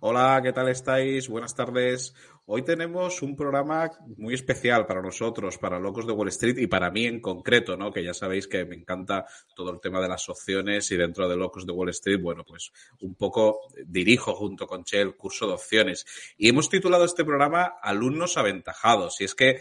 Hola, ¿qué tal estáis? Buenas tardes. Hoy tenemos un programa muy especial para nosotros, para Locos de Wall Street y para mí en concreto, ¿no? Que ya sabéis que me encanta todo el tema de las opciones y dentro de Locos de Wall Street, bueno, pues un poco dirijo junto con Che el curso de opciones. Y hemos titulado este programa Alumnos Aventajados. Y es que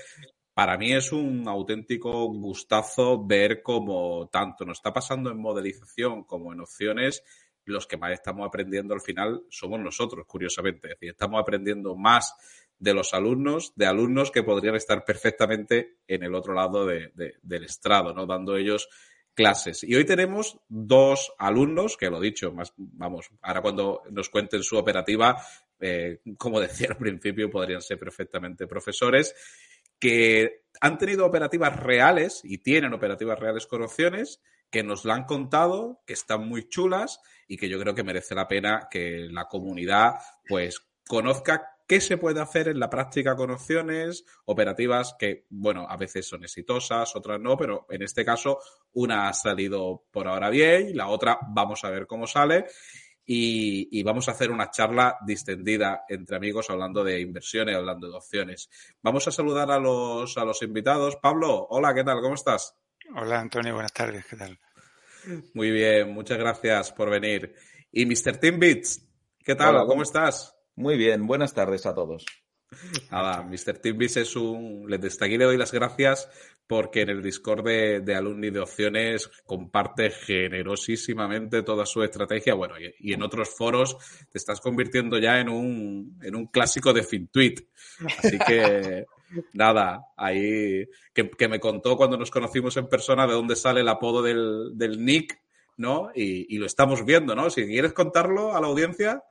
para mí es un auténtico gustazo ver cómo tanto nos está pasando en modelización como en opciones los que más estamos aprendiendo al final somos nosotros, curiosamente. Es decir, estamos aprendiendo más de los alumnos, de alumnos que podrían estar perfectamente en el otro lado de, de, del estrado, ¿no? Dando ellos clases. Y hoy tenemos dos alumnos, que lo dicho, más, vamos, ahora cuando nos cuenten su operativa, eh, como decía al principio, podrían ser perfectamente profesores, que han tenido operativas reales y tienen operativas reales con opciones, que nos la han contado, que están muy chulas y que yo creo que merece la pena que la comunidad pues conozca qué se puede hacer en la práctica con opciones, operativas que, bueno, a veces son exitosas, otras no, pero en este caso una ha salido por ahora bien y la otra vamos a ver cómo sale. Y, y, vamos a hacer una charla distendida entre amigos hablando de inversiones, hablando de opciones. Vamos a saludar a los, a los invitados. Pablo, hola, ¿qué tal? ¿Cómo estás? Hola Antonio, buenas tardes, ¿qué tal? Muy bien, muchas gracias por venir. Y Mr. Timbits, ¿qué tal? Hola, ¿Cómo estás? Muy bien, buenas tardes a todos. Nada, Mr. Timbits es un... Desde aquí le doy las gracias porque en el Discord de, de Alumni de Opciones comparte generosísimamente toda su estrategia. Bueno, y, y, en otros foros te estás convirtiendo ya en un, en un clásico de FinTweet. Así que, nada, ahí que, que, me contó cuando nos conocimos en persona de dónde sale el apodo del, del Nick, ¿no? Y, y, lo estamos viendo, ¿no? Si quieres contarlo a la audiencia.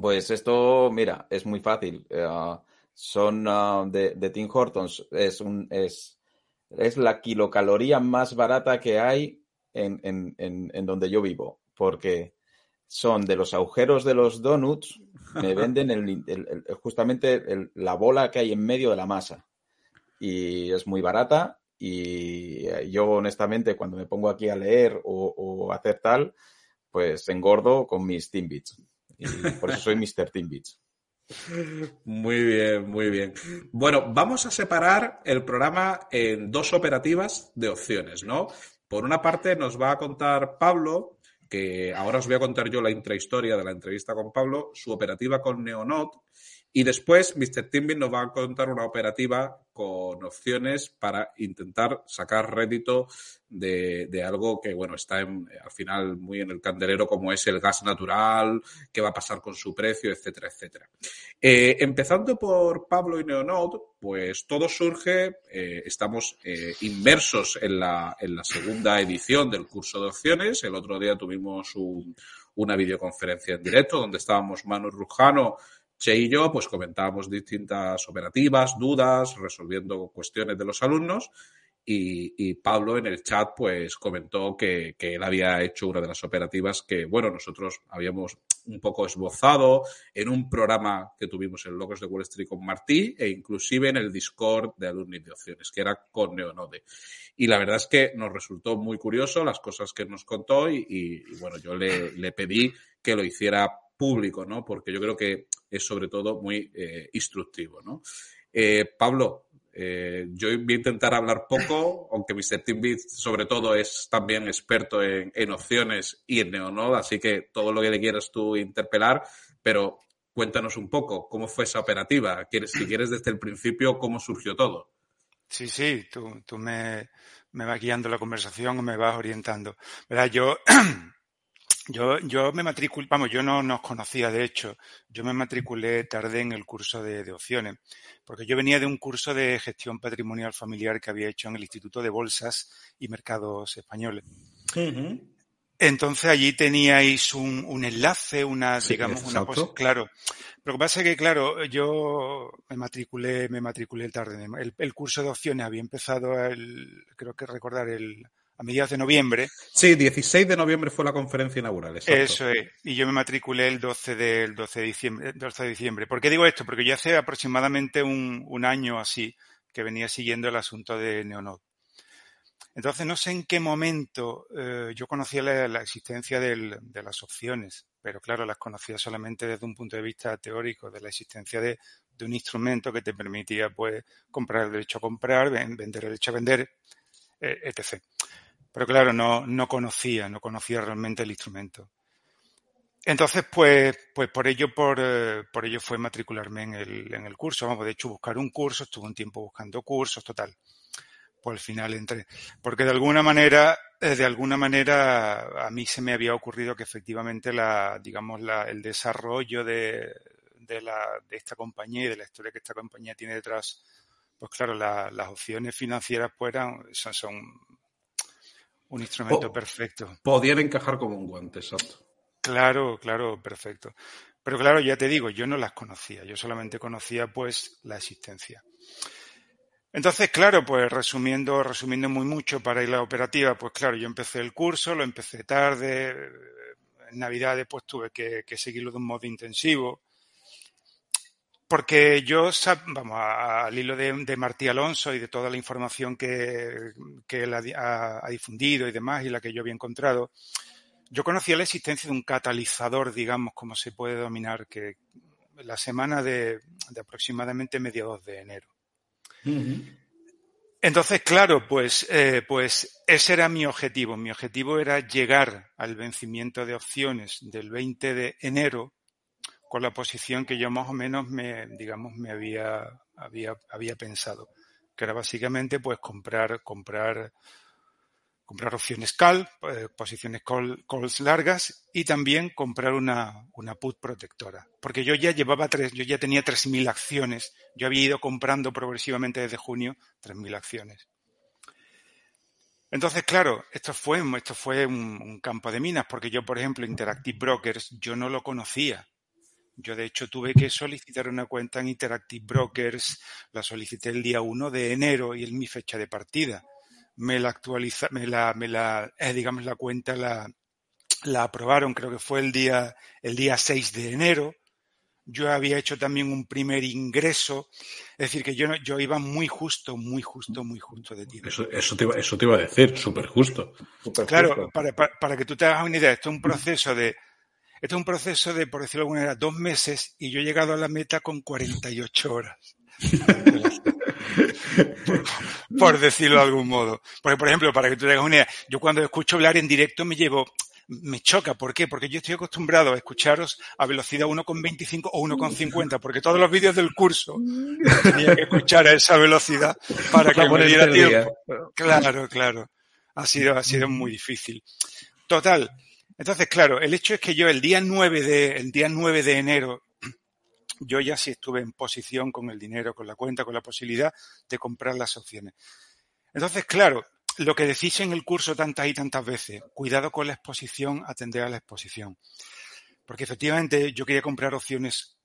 Pues esto, mira, es muy fácil. Uh, son uh, de, de, Tim Hortons. Es un, es, es la kilocaloría más barata que hay en, en, en, donde yo vivo, porque son de los agujeros de los donuts, me venden el, el, el, justamente la bola que hay en medio de la masa. Y es muy barata y yo honestamente cuando me pongo aquí a leer o, o hacer tal, pues engordo con mis Timbits. Y por eso soy Mr. Timbits. Muy bien, muy bien. Bueno, vamos a separar el programa en dos operativas de opciones, ¿no? Por una parte nos va a contar Pablo, que ahora os voy a contar yo la intrahistoria de la entrevista con Pablo, su operativa con Neonot, y después Mr. Timbin nos va a contar una operativa con opciones para intentar sacar rédito de, de algo que, bueno, está en, al final muy en el candelero como es el gas natural, qué va a pasar con su precio, etcétera, etcétera. Eh, empezando por Pablo y Neonode, pues todo surge, eh, estamos eh, inmersos en la, en la segunda edición del curso de opciones. El otro día tuvimos un, una videoconferencia en directo donde estábamos Manu Rujano, Che y yo pues comentábamos distintas operativas, dudas, resolviendo cuestiones de los alumnos y, y, Pablo en el chat pues comentó que, que, él había hecho una de las operativas que, bueno, nosotros habíamos un poco esbozado en un programa que tuvimos en Locos de Wall Street con Martí e inclusive en el Discord de alumnos de opciones, que era con Neonode. Y la verdad es que nos resultó muy curioso las cosas que nos contó y, y bueno, yo le, le pedí que lo hiciera público, ¿no? Porque yo creo que es sobre todo muy eh, instructivo, ¿no? Eh, Pablo, eh, yo voy a intentar hablar poco, aunque Mr. Timbit sobre todo es también experto en, en, opciones y en Neonode, así que todo lo que le quieras tú interpelar, pero cuéntanos un poco cómo fue esa operativa, si quieres desde el principio, cómo surgió todo. Sí, sí, tú, tú me, me vas guiando la conversación o me vas orientando. ¿Verdad? Yo Yo, yo me matriculé, vamos, yo no nos conocía, de hecho, yo me matriculé tarde en el curso de, de, opciones, porque yo venía de un curso de gestión patrimonial familiar que había hecho en el Instituto de Bolsas y Mercados Españoles. Uh -huh. Entonces allí teníais un, un enlace, una, Sí, digamos, una pos- claro. Lo que pasa es que, claro, yo me matriculé, me matriculé tarde. El, el curso de opciones había empezado el, creo que recordar el, a mediados de noviembre. Sí, 16 de noviembre fue la conferencia inaugural, exacto. Eso es. Y yo me matriculé el 12 de, el 12 de diciembre, 12 de diciembre. ¿Por qué digo esto? Porque yo hace aproximadamente un, un año así que venía siguiendo el asunto de Neonode. Entonces, no sé en qué momento eh, yo conocía la, la existencia del- de las opciones, pero claro, las conocía solamente desde un punto de vista teórico, de la existencia de, de un instrumento que te permitía pues comprar el derecho a comprar, ven- vender el derecho a vender, eh, etc. Pero claro, no, no conocía, no conocía realmente el instrumento. Entonces, pues, pues por ello, por, eh, por ello fue matricularme en el, en el curso. Vamos, de hecho, buscar un curso, estuve un tiempo buscando cursos, total. Pues al final entré. Porque de alguna manera, eh, de alguna manera, a mí se me había ocurrido que efectivamente la, digamos, la, el desarrollo de, de la, de esta compañía y de la historia que esta compañía tiene detrás, pues claro, la- las opciones financieras pues eran, son, son un instrumento perfecto. Podían encajar como un guante, exacto. Claro, claro, perfecto. Pero claro, ya te digo, yo no las conocía, yo solamente conocía pues la existencia. Entonces, claro, pues resumiendo, resumiendo muy mucho para ir a la operativa, pues claro, yo empecé el curso, lo empecé tarde, en Navidades pues tuve que, que seguirlo de un modo intensivo, porque yo, vamos, al hilo de, de Martí Alonso y de toda la información que, que él ha, di- ha- ha difundido y demás, y la que yo había encontrado, yo conocía la existencia de un catalizador, digamos, como se puede dominar, que la semana de, de aproximadamente mediados de enero. Entonces, claro, pues, eh, pues ese era mi objetivo. Mi objetivo era llegar al vencimiento de opciones del 20 de enero con la posición que yo más o menos me, digamos, me había, había, había pensado, que era básicamente pues comprar, comprar, comprar opciones call, eh, posiciones call, calls largas y también comprar una, una put protectora. Porque yo ya llevaba tres, yo ya tenía 3.000 acciones. Yo había ido comprando progresivamente desde junio 3.000 acciones. Entonces, claro, esto fue, esto fue un, un campo de minas, porque yo, por ejemplo, Interactive Brokers, yo no lo conocía. Yo, de hecho, tuve que solicitar una cuenta en Interactive Brokers, la solicité el día 1 de enero y es mi fecha de partida. Me la actualiza, me la, me la, eh, digamos, la cuenta la, la aprobaron, creo que fue el día, el día 6 de enero. Yo había hecho también un primer ingreso, es decir, que yo, no- yo iba muy justo, muy justo, muy justo de tiempo. Eso, eso, te iba, eso te iba a decir, súper justo. Claro, justo. para, para- para que tú te hagas una idea, esto es un proceso de, esto es un proceso de, por decirlo de alguna manera, dos meses y yo he llegado a la meta con 48 horas. por, por decirlo de algún modo. Porque, por ejemplo, para que tú te hagas una idea, yo cuando escucho hablar en directo me llevo, me choca. ¿Por qué? Porque yo estoy acostumbrado a escucharos a velocidad 1,25 o 1,50, porque todos los vídeos del curso tenía que escuchar a esa velocidad para que me diera tiempo. Claro, claro. Ha sido, ha sido muy difícil. Total. Entonces, claro, el hecho es que yo el día 9 de, el día 9 de enero, yo ya sí estuve en posición con el dinero, con la cuenta, con la posibilidad de comprar las opciones. Entonces, claro, lo que decís en el curso tantas y tantas veces, cuidado con la exposición, atender a la exposición. Porque efectivamente yo quería comprar opciones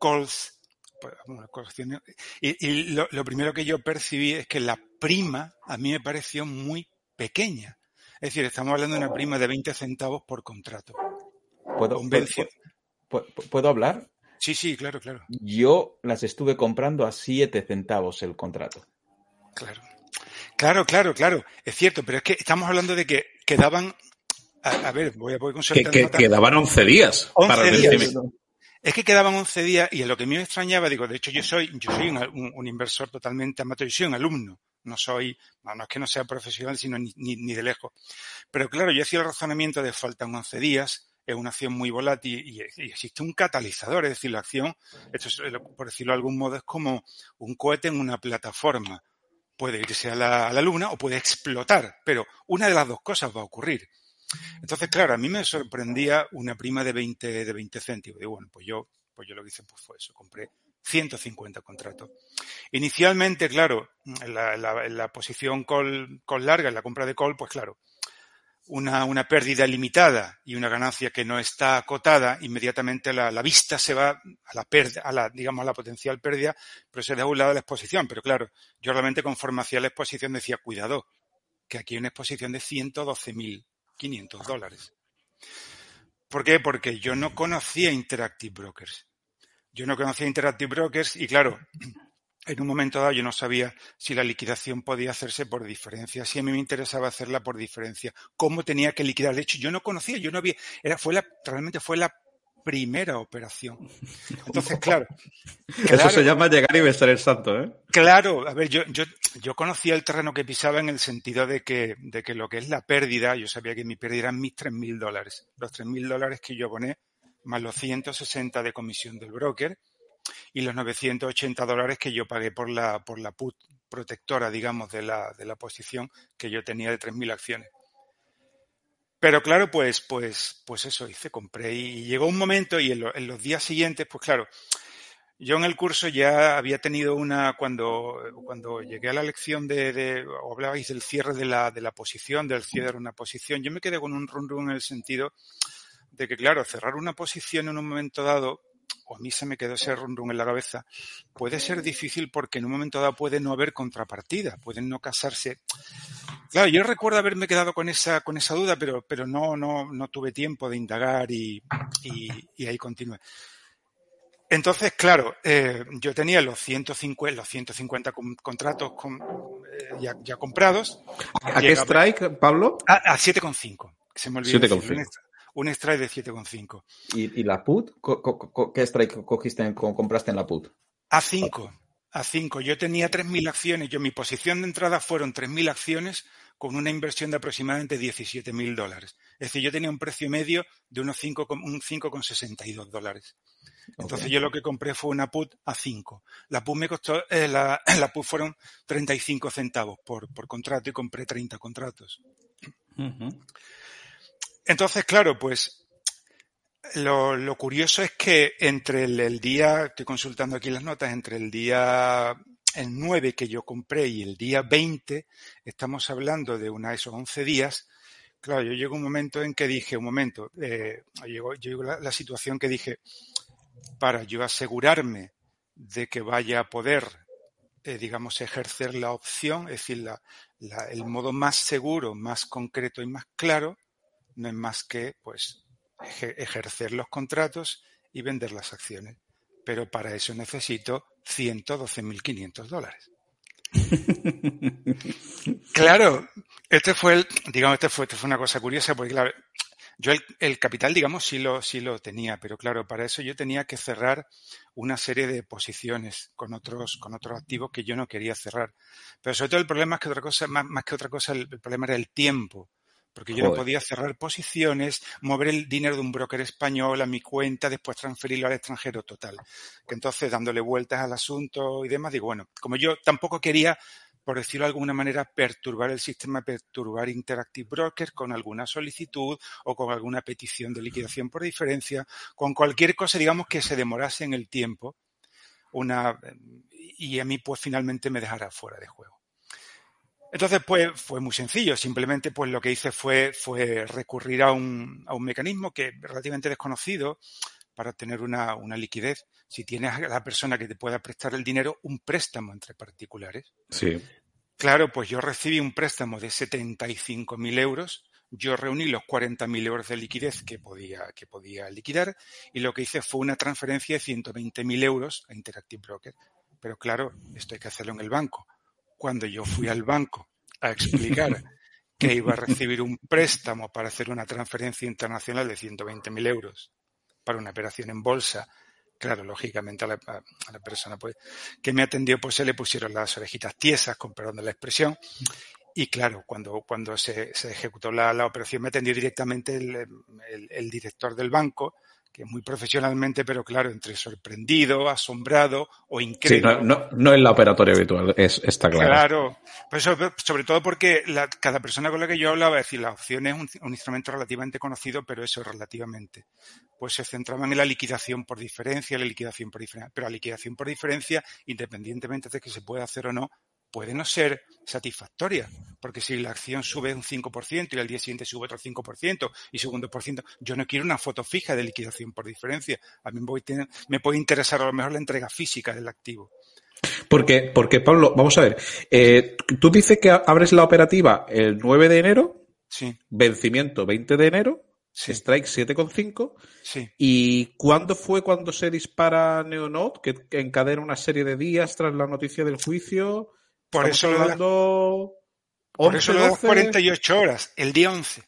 calls, pues, y lo, lo primero que yo percibí es que la prima a mí me pareció muy pequeña. Es decir, estamos hablando de una prima de 20 centavos por contrato. ¿Puedo, Convencio. puedo- puedo- ¿puedo hablar? Sí, sí, claro, claro, Yo las estuve comprando a 7 centavos el contrato. claro. Claro, claro, claro. Es cierto, pero es que estamos hablando de que quedaban. A, a ver, voy a poder Que, consultar. que quedaban 11 días 11 para el días. vencimiento. Es que quedaban 11 días y a lo que a mí me extrañaba, digo, de hecho yo soy, yo soy un, un- un inversor totalmente amateur, yo soy un alumno, no soy, no, no es que no sea profesional, sino ni, ni- ni de lejos. Pero claro, yo hacía el razonamiento de faltan 11 días, es una acción muy volátil y, existe un catalizador, es decir, la acción, esto es, eh, por decirlo de algún modo, es como un cohete en una plataforma. Puede irse a la, a la luna o puede explotar, pero una de las dos cosas va a ocurrir. Entonces, claro, a mí me sorprendía una prima de 20, de 20 céntimos. Y bueno, pues yo, pues yo lo que hice pues fue eso, compré 150 contratos. Inicialmente, claro, la, la- la posición call, call larga, en la compra de call, pues claro, una, una pérdida limitada y una ganancia que no está acotada, inmediatamente la, la vista se va a la pérdida, a la, digamos, a la potencial pérdida, pero se deja a un lado la exposición. Pero claro, yo realmente conforme hacía la exposición decía, cuidado, que aquí hay una exposición de 112.500 dólares. ¿Por qué? Porque yo no conocía Interactive Brokers. Yo no conocía Interactive Brokers y claro, en un momento dado yo no sabía si la liquidación podía hacerse por diferencia, si a mí me interesaba hacerla por diferencia, cómo tenía que liquidar. De hecho, yo no conocía, yo no había, era, fue la, realmente fue la primera operación. Entonces, claro. Eso claro, se llama llegar y besar el santo, ¿eh? Claro, a ver, yo, yo, yo conocía el terreno que pisaba en el sentido de que, de que lo que es la pérdida, yo sabía que mi pérdida eran mis 3.000 dólares. Los 3.000 dólares que yo aboné, más los 160 de comisión del broker y los 980 dólares que yo pagué por la, por la put protectora, digamos, de la, de la posición que yo tenía de 3.000 acciones. Pero claro, pues, pues, pues eso hice, compré y llegó un momento y en, lo- en los días siguientes, pues claro, yo en el curso ya había tenido una, cuando, cuando llegué a la lección de, o hablabais del cierre de la, de la posición, del cierre de una posición, yo me quedé con un run run en el sentido de que, claro, cerrar una posición en un momento dado, o a mí se me quedó ese run en la cabeza, puede ser difícil porque en un momento dado puede no haber contrapartida, pueden no casarse. Claro, yo recuerdo haberme quedado con esa, con esa duda, pero, pero no, no, no tuve tiempo de indagar y, y, y ahí continué. Entonces, claro, eh, yo tenía los 150, los 150 con- contratos con- eh, ya, ya comprados ¿A qué strike, Pablo? a, a 7,5. que Se me olvidó 7,5. Un strike de 7,5. ¿Y, y la put? ¿Qué strike cogiste, compraste en la put? A 5. A 5. Yo tenía 3.000 acciones. Yo, mi posición de entrada fueron 3.000 acciones con una inversión de aproximadamente 17.000 dólares. Es decir, yo tenía un precio medio de unos 5, con- un 5,62 dólares. Entonces Ok. yo lo que compré fue una put a 5. La put me costó, eh, la, la put fueron 35 centavos por, por contrato y compré 30 contratos. Entonces, claro, pues lo, lo curioso es que entre el, el día, estoy consultando aquí las notas, entre el día el 9 que yo compré y el día 20, estamos hablando de una, esos 11 días. Claro, yo llego un momento en que dije, un momento, eh, llegó, llegó la, la situación que dije, para yo asegurarme de que vaya a poder, eh, digamos, ejercer la opción, es decir, la, la- el modo más seguro, más concreto y más claro, no es más que, pues, eje- ejercer los contratos y vender las acciones. Pero para eso necesito 112.500 dólares. Claro, este fue el, digamos, este fue, este fue una cosa curiosa porque claro, yo el, el capital, digamos, sí lo, sí lo tenía, pero claro, para eso yo tenía que cerrar una serie de posiciones con otros, con otros activos que yo no quería cerrar. Pero sobre todo el problema es que otra cosa, más, más que otra cosa, el, el problema era el tiempo. Porque yo no podía cerrar posiciones, mover el dinero de un broker español a mi cuenta, después transferirlo al extranjero total. Que entonces, dándole vueltas al asunto y demás, digo, bueno, como yo tampoco quería por decirlo de alguna manera, perturbar el sistema, perturbar Interactive Brokers con alguna solicitud o con alguna petición de liquidación por diferencia, con cualquier cosa, digamos, que se demorase en el tiempo una, y a mí pues finalmente me dejara fuera de juego. Entonces, pues fue muy sencillo. Simplemente, pues lo que hice fue, fue recurrir a un, a un mecanismo que es relativamente desconocido para tener una, una liquidez. Si tienes a la persona que te pueda prestar el dinero, un préstamo entre particulares. Sí. Claro, pues yo recibí un préstamo de 75.000 euros. Yo reuní los 40.000 euros de liquidez que podía, que podía liquidar y lo que hice fue una transferencia de 120.000 euros a Interactive Broker. Pero claro, esto hay que hacerlo en el banco. Cuando yo fui al banco a explicar que iba a recibir un préstamo para hacer una transferencia internacional de 120.000 euros para una operación en bolsa, claro, lógicamente a la, a la, persona pues, que me atendió pues se le pusieron las orejitas tiesas, con perdón de la expresión, y claro, cuando, cuando se, se ejecutó la, la, operación me atendió directamente el, el, el director del banco, que muy profesionalmente, pero claro, entre sorprendido, asombrado o incrédulo. Sí, no, no, no es la operatoria habitual, es, está claro. Claro, pues sobre, sobre todo porque la, cada persona con la que yo hablaba, es decir, la opción es un, un, instrumento relativamente conocido, pero eso relativamente, pues se centraban en la liquidación por diferencia, la liquidación por diferencia, pero la liquidación por diferencia, independientemente de que se pueda hacer o no, puede no ser satisfactoria, porque si la acción sube un 5% y al día siguiente sube otro 5% y sube un 2%, yo no quiero una foto fija de liquidación por diferencia. A mí me, voy me puede interesar a lo mejor la entrega física del activo. Porque, porque Pablo, vamos a ver, eh, tú dices que abres la operativa el 9 de enero, Sí, vencimiento 20 de enero, Sí. strike 7,5. sí. ¿Y cuándo fue cuando se dispara Neonode, que, que encadena una serie de días tras la noticia del juicio? Por eso lo hablando Por 11, eso lo de las 12, 48 horas, el día 11.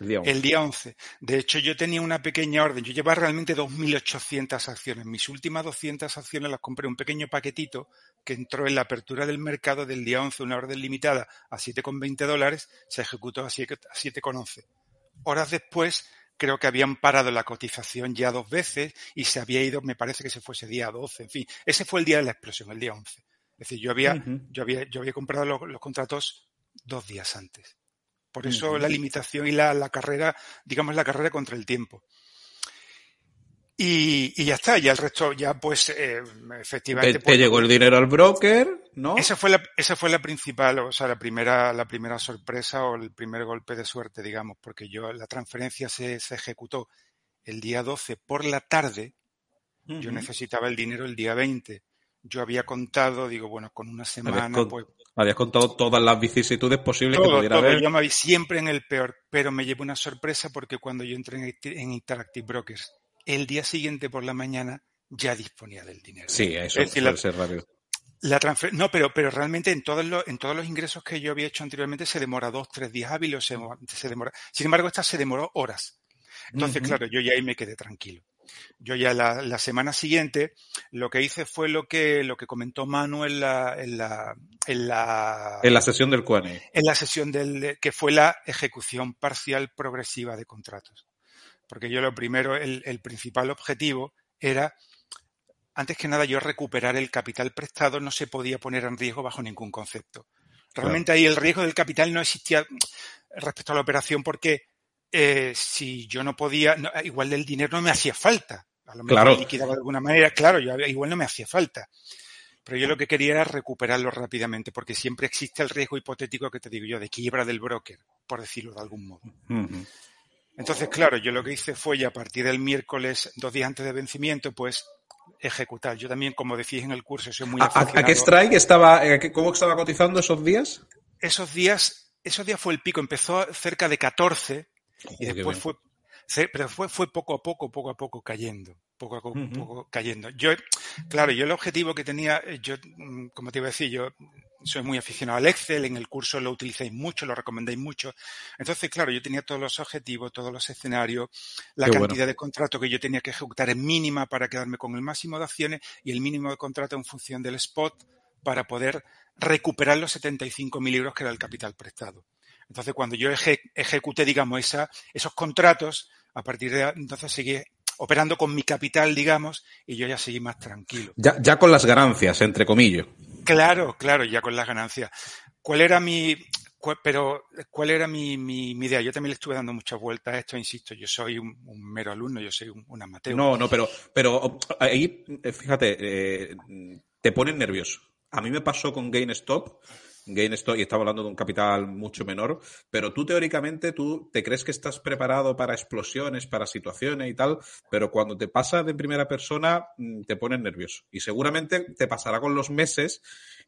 el día 11. El día 11. De hecho, yo tenía una pequeña orden. Yo llevaba realmente 2.800 acciones. Mis últimas 200 acciones las compré un pequeño paquetito que entró en la apertura del mercado del día 11, una orden limitada a 7,20 dólares, se ejecutó a 7 a 7,11. Horas después, creo que habían parado la cotización ya dos veces y se había ido, me parece que se fuese día 12. En fin, ese fue el día de la explosión, el día 11. Es decir, yo había, yo había, yo había comprado los, los contratos dos días antes. Por eso la limitación y la, la carrera, digamos la carrera contra el tiempo. Y, y ya está, ya el resto, ya pues eh, Te, efectivamente. te pues, llegó el dinero al broker, ¿no? esa fue la, esa fue la principal, o sea, la primera, la primera sorpresa o el primer golpe de suerte, digamos, porque yo la transferencia se, se ejecutó el día 12 por la tarde, yo necesitaba el dinero el día 20. Yo había contado, digo, bueno, con una semana, con- pues Habías contado todas las vicisitudes posibles que todo, pudiera todo. haber. Yo me vi siempre en el peor, pero me llevo una sorpresa porque cuando yo entré en, Acti- en Interactive Brokers, el día siguiente por la mañana ya disponía del dinero. Sí, eso Es decir, la- ser rápido. La transfer- no, pero, pero realmente en todos, los, en todos los ingresos que yo había hecho anteriormente se demora dos, tres días hábiles, se, se demora. Sin embargo, esta se demoró horas. Entonces, claro, yo ya ahí me quedé tranquilo. Yo ya la, la semana siguiente lo que hice fue lo que, lo que comentó Manu en la, en la, en la, En la sesión del QA. en la sesión del, que fue la ejecución parcial progresiva de contratos. Porque yo lo primero, el, el principal objetivo era, antes que nada, yo recuperar el capital prestado no se podía poner en riesgo bajo ningún concepto. Realmente ahí el riesgo del capital no existía respecto a la operación porque eh, si yo no podía, no, igual el dinero no me hacía falta. A lo mejor Claro. liquidaba de alguna manera, claro, yo, igual no me hacía falta. Pero yo lo que quería era recuperarlo rápidamente, porque siempre existe el riesgo hipotético que te digo yo, de quiebra del broker, por decirlo de algún modo. Entonces, claro, yo lo que hice fue ya a partir del miércoles, dos días antes de vencimiento, pues ejecutar. Yo también, como decís en el curso, soy muy ¿A, a- qué strike estaba, eh, cómo estaba cotizando esos días? Esos días, esos días fue el pico, empezó cerca de 14 y Joder, qué después fue, se- pero fue, fue poco a poco, poco a poco cayendo, poco a poco, cayendo. Yo, claro, yo el objetivo que tenía, eh, yo, mm, como te iba a decir, yo soy muy aficionado al Excel, en el curso lo utilizáis mucho, lo recomendáis mucho. Entonces, claro, yo tenía todos los objetivos, todos los escenarios, la Qué cantidad bueno. de contratos que yo tenía que ejecutar es mínima para quedarme con el máximo de acciones y el mínimo de contrato en función del spot para poder recuperar los 75.000 euros que era el capital prestado. Entonces, cuando yo eje- ejecuté, digamos, esa, esos contratos, a partir de entonces seguí operando con mi capital, digamos, y yo ya seguí más tranquilo. Ya, ya con las ganancias, entre comillas. Claro, claro, ya con las ganancias. ¿Cuál era mi, pero cuál era mi, mi, mi idea? Yo también le estuve dando muchas vueltas a esto, insisto, yo soy un, un mero alumno, yo soy un, un amateur. No, no, pero, pero ahí, fíjate, eh, te pones nervioso. A mí me pasó con GameStop. GameStop, y estaba hablando de un capital mucho menor, pero tú teóricamente tú te crees que estás preparado para explosiones, para situaciones y tal, pero cuando te pasa de primera persona mm, te pones nervioso. Y seguramente te pasará con los meses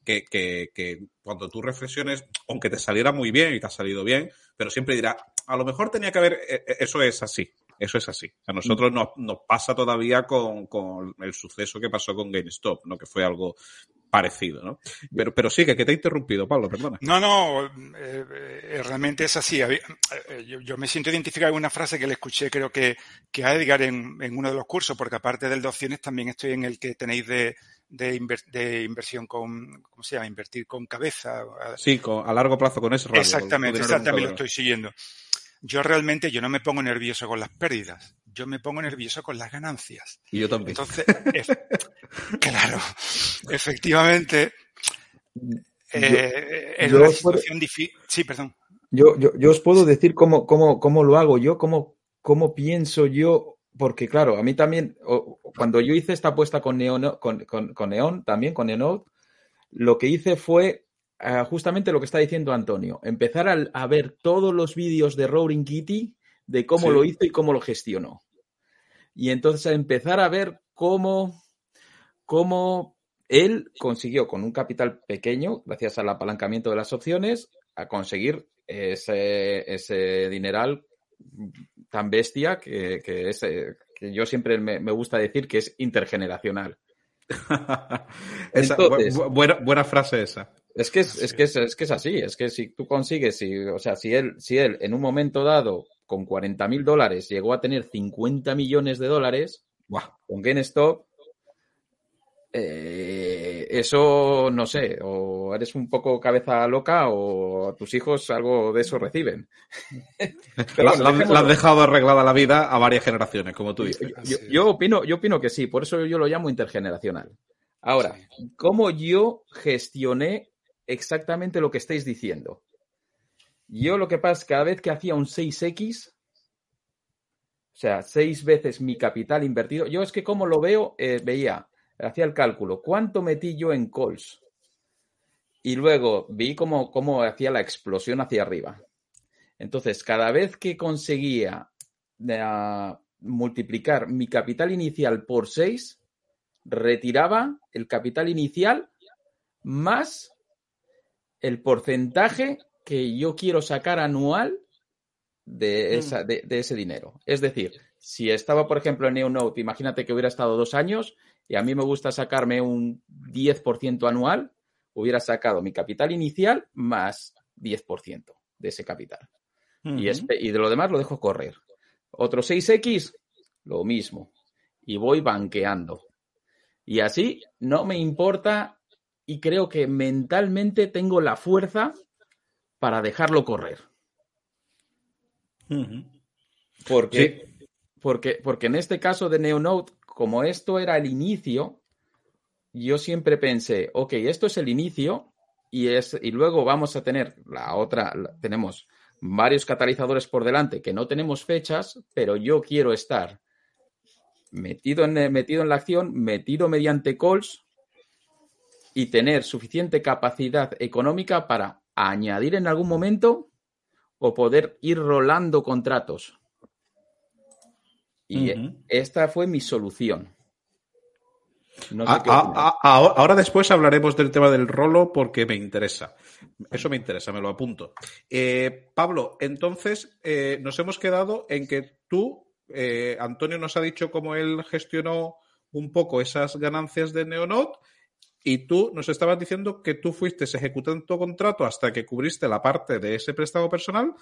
que, que, que cuando tú reflexiones, aunque te saliera muy bien y te ha salido bien, pero siempre dirá, a lo mejor tenía que haber, eh, eh, eso es así. Eso es así. A nosotros nos, nos pasa todavía con, con el suceso que pasó con GameStop, ¿no? Que fue algo parecido, ¿no? Pero, pero sí, que, te he interrumpido, Pablo, perdona. No, no, eh, eh, realmente es así. Eh, Yo, yo me siento identificado con una frase que le escuché, creo que, que a Edgar en, en uno de los cursos, porque aparte del de opciones también estoy en el que tenéis de, de, inver- de inversión con, ¿cómo se llama? Invertir con cabeza. Sí, con- a largo plazo con radio. Exactamente, exactamente, lo estoy siguiendo. Yo realmente, yo no me pongo nervioso con las pérdidas, yo me pongo nervioso con las ganancias. Y yo también. Entonces, claro, efectivamente, eh, es yo una situación difícil. Sí, perdón. Yo, yo, yo os puedo decir cómo, cómo, cómo lo hago yo, cómo, cómo pienso yo, porque claro, a mí también, cuando yo hice esta apuesta con Neon, con, con, con Neon, también con Neonode, lo que hice fue ah, justamente lo que está diciendo Antonio, empezar a, a ver todos los vídeos de Roaring Kitty de cómo Sí. lo hizo y cómo lo gestionó. Y entonces a empezar a ver cómo, cómo él consiguió con un capital pequeño, gracias al apalancamiento de las opciones, a conseguir ese, ese dineral tan bestia que, que es, eh, que yo siempre me, me gusta decir que es intergeneracional. Esa- Entonces- bu- buena, buena frase esa. Es que es, es que es, es que es así, es que si tú consigues, si, o sea, si él, si él en un momento dado con 40 mil dólares llegó a tener 50 millones de dólares, Buah. con GameStop, eh, eso no sé, o eres un poco cabeza loca o tus hijos algo de eso reciben. Pero La, bueno, la- dejémoslo. la has dejado arreglada la vida a varias generaciones, como tú dices. Yo, yo opino, yo opino que sí, por eso yo lo llamo intergeneracional. Ahora, ¿cómo yo gestioné exactamente lo que estáis diciendo? Yo lo que pasa es que cada vez que hacía un 6X, o sea, seis veces mi capital invertido, yo es que como lo veo, eh, veía, hacía el cálculo, ¿cuánto metí yo en calls? Y luego vi cómo, cómo hacía la explosión hacia arriba. Entonces, cada vez que conseguía eh, multiplicar mi capital inicial por 6, retiraba el capital inicial más el porcentaje que yo quiero sacar anual de, esa- de- de ese dinero. Es decir, si estaba, por ejemplo, en Neonote, imagínate que hubiera estado dos años y a mí me gusta sacarme un 10% anual, hubiera sacado mi capital inicial más 10% de ese capital. Y, espe- y de lo demás lo dejo correr. Otro 6X, lo mismo. Y voy banqueando. Y así no me importa y creo que mentalmente tengo la fuerza para dejarlo correr. Porque, porque, porque en este caso de Neonote, como esto era el inicio, yo siempre pensé, ok, esto es el inicio y, es, y luego vamos a tener la otra, la- tenemos varios catalizadores por delante que no tenemos fechas, pero yo quiero estar metido en, metido en la acción, metido mediante calls y tener suficiente capacidad económica para añadir en algún momento o poder ir rolando contratos. Y esta fue mi solución. No sé Ah, ah, ah, ahora, después hablaremos del tema del rolo porque me interesa. Eso me interesa, me lo apunto. Eh, Pablo, entonces eh, nos hemos quedado en que tú, eh, Antonio nos ha dicho cómo él gestionó un poco esas ganancias de Neonode y tú nos estabas diciendo que tú fuiste ejecutando contrato hasta que cubriste la parte de ese préstamo personal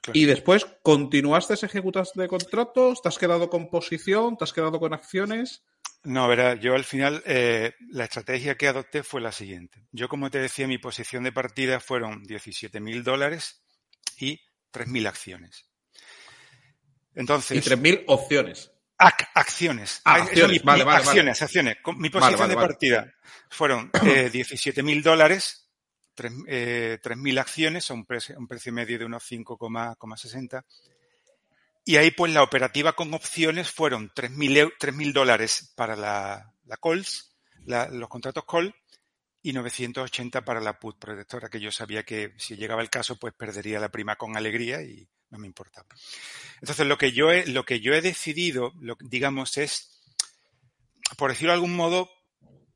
Claro. y después continuaste ejecutando contratos, te has quedado con posición, te has quedado con acciones. No, verá, yo al final eh, la estrategia que adopté fue la siguiente. Yo, como te decía, mi posición de partida fueron 17 mil dólares y 3.000 acciones. Entonces, Y 3.000 opciones. Ac- acciones. Ah, acciones, mi- vale, mi- vale, acciones, acciones. Mi posición de partida fueron eh, 17 mil dólares, tres- eh, 3.000 acciones a un precio, un precio medio de unos 5,60. Y ahí, pues, la operativa con opciones fueron 3.000 eu- 3.000 dólares para la, la calls, la- los contratos call, y 980 para la put protectora, que yo sabía que si llegaba el caso, pues perdería la prima con alegría y no me importaba. Entonces, lo que yo he, lo que yo he decidido, lo, digamos, es, por decirlo de algún modo,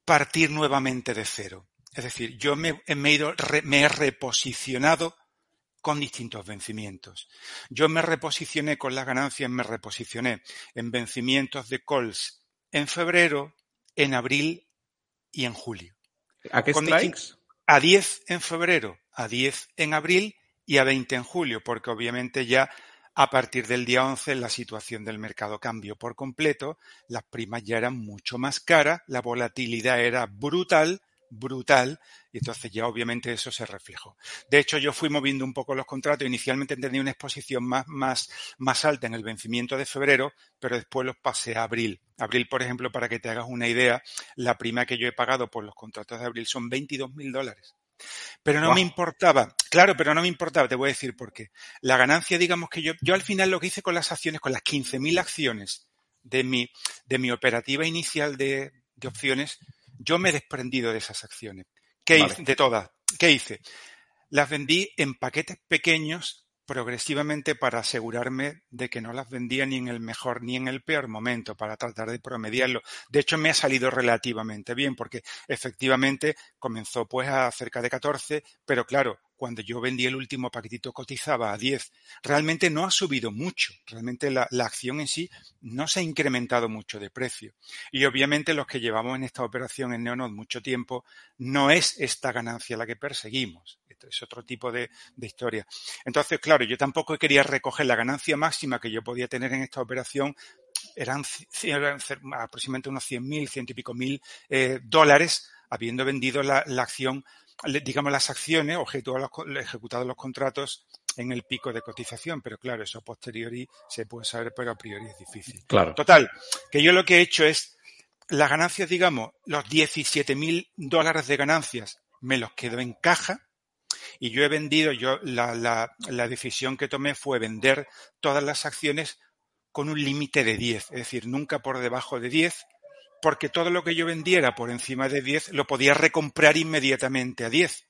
partir nuevamente de cero. Es decir, yo me, me he ido, me he reposicionado con distintos vencimientos. Yo me reposicioné con las ganancias, me reposicioné en vencimientos de calls en febrero, en abril y en julio. ¿A qué strikes? A 10 en febrero, a 10 en abril y a 20 en julio, porque obviamente ya a partir del día 11 la situación del mercado cambió por completo, las primas ya eran mucho más caras, la volatilidad era brutal, brutal, y entonces ya obviamente eso se reflejó. De hecho, yo fui moviendo un poco los contratos, inicialmente tenía una exposición más, más, más alta en el vencimiento de febrero, pero después los pasé a abril. Abril, por ejemplo, para que te hagas una idea, la prima que yo he pagado por los contratos de abril son 22 mil dólares. Pero no me importaba, claro, pero no me importaba, te voy a decir por qué. La ganancia, digamos que yo, yo al final lo que hice con las acciones, con las 15.000 acciones de mi, de mi operativa inicial de, de opciones, yo me he desprendido de esas acciones. ¿Qué Vale. hice? De todas. ¿qué hice? Las vendí en paquetes pequeños progresivamente para asegurarme de que no las vendía ni en el mejor ni en el peor momento, para tratar de promediarlo. De hecho, me ha salido relativamente bien, porque efectivamente comenzó pues a cerca de 14, pero claro, cuando yo vendí el último paquetito cotizaba a 10. Realmente no ha subido mucho, realmente la, acción en sí no se ha incrementado mucho de precio. Y obviamente los que llevamos en esta operación en Neonode mucho tiempo, no es esta ganancia la que perseguimos es otro tipo de, historia. Entonces, claro, yo tampoco quería recoger la ganancia máxima que yo podía tener en esta operación, eran, aproximadamente unos 100.000, ciento y pico mil eh, dólares, habiendo vendido la acción, digamos, las acciones, o ejecutado los contratos en el pico de cotización, pero claro, eso a posteriori se puede saber, pero a priori es difícil. Claro. Total, que yo lo que he hecho es las ganancias, digamos, los 17 mil dólares de ganancias me los quedo en caja y yo he vendido, yo la, la, la decisión que tomé fue vender todas las acciones con un límite de 10, es decir, nunca por debajo de 10, porque todo lo que yo vendiera por encima de 10 lo podía recomprar inmediatamente a 10,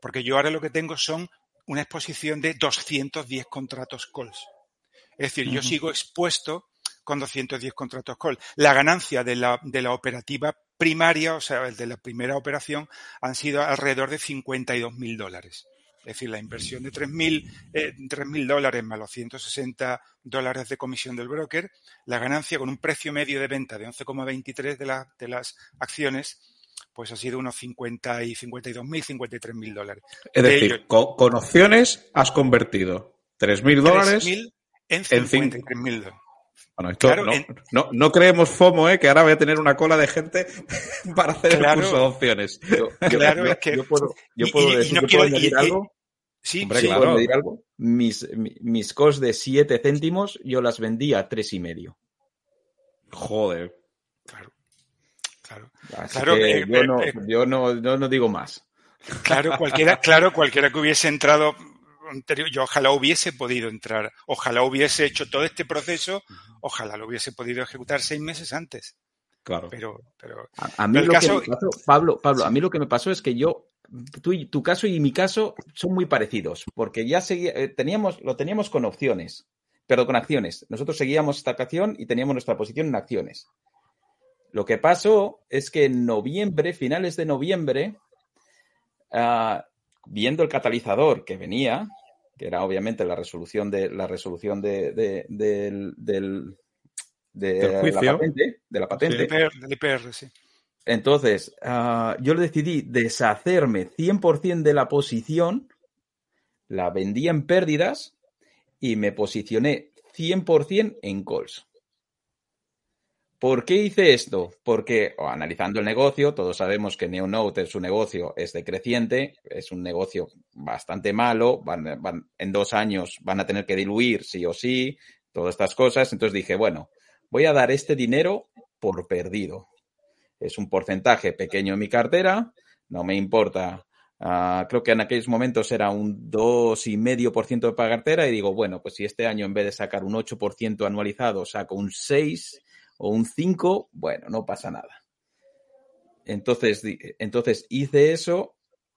porque yo ahora lo que tengo son una exposición de 210 contratos calls. Es decir, uh -huh. yo sigo expuesto con 210 contratos call. La ganancia de la, de la operativa primaria, o sea, el de la primera operación, han sido alrededor de 52 mil dólares. Es decir, la inversión de 3.000 eh, 3.000 dólares más los 160 dólares de comisión del broker, la ganancia con un precio medio de venta de 11,23 de, la, de las acciones, pues ha sido unos 50 y 52 mil, 53 mil dólares. Es de decir, ellos, con, con, opciones has convertido 3 mil dólares en 53 mil dólares. Bueno, esto claro, no, en... no, no, creemos FOMO, ¿eh? que ahora voy a tener una cola de gente para hacer claro, el curso de opciones. Yo, claro, yo, es que... Yo puedo, yo puedo, y, decir, y no quiero, añadir algo. Sí, Hombre, sí, claro. ¿puedo añadir algo? Mis, mis cos de 7 céntimos yo las vendí a 3 y medio. Joder. Claro. Claro. Así claro que eh, yo, no, eh, yo no, no, no digo más. Claro, cualquiera, claro, cualquiera que hubiese entrado anterior, yo ojalá hubiese podido entrar, ojalá hubiese hecho todo este proceso, ojalá lo hubiese podido ejecutar seis meses antes. Claro. Pero, pero, a, a mí pero lo caso... que me pasó, Pablo, Pablo, sí. a mí lo que me pasó es que yo, tú, tu caso y mi caso son muy parecidos, porque ya seguía, eh, teníamos, lo teníamos con opciones, pero con acciones. Nosotros seguíamos esta acción y teníamos nuestra posición en acciones. Lo que pasó es que en noviembre, finales de noviembre, uh, viendo el catalizador que venía, que era obviamente la resolución de la resolución de, de, de, del, de la patente, de la patente. Del IPR, sí. Entonces, uh, yo decidí deshacerme 100% de la posición, la vendí en pérdidas y me posicioné 100% en calls. ¿Por qué hice esto? Porque analizando el negocio, todos sabemos que NeoNote, su negocio es decreciente, es un negocio bastante malo, van, van, en dos años van a tener que diluir sí o sí, todas estas cosas. Entonces dije, bueno, voy a dar este dinero por perdido. Es un porcentaje pequeño en mi cartera, no me importa. Uh, creo que en aquellos momentos era un 2,5% de cartera y digo, bueno, pues si este año en vez de sacar un 8% anualizado saco un 6%, o un 5, bueno, no pasa nada. Entonces, entonces hice eso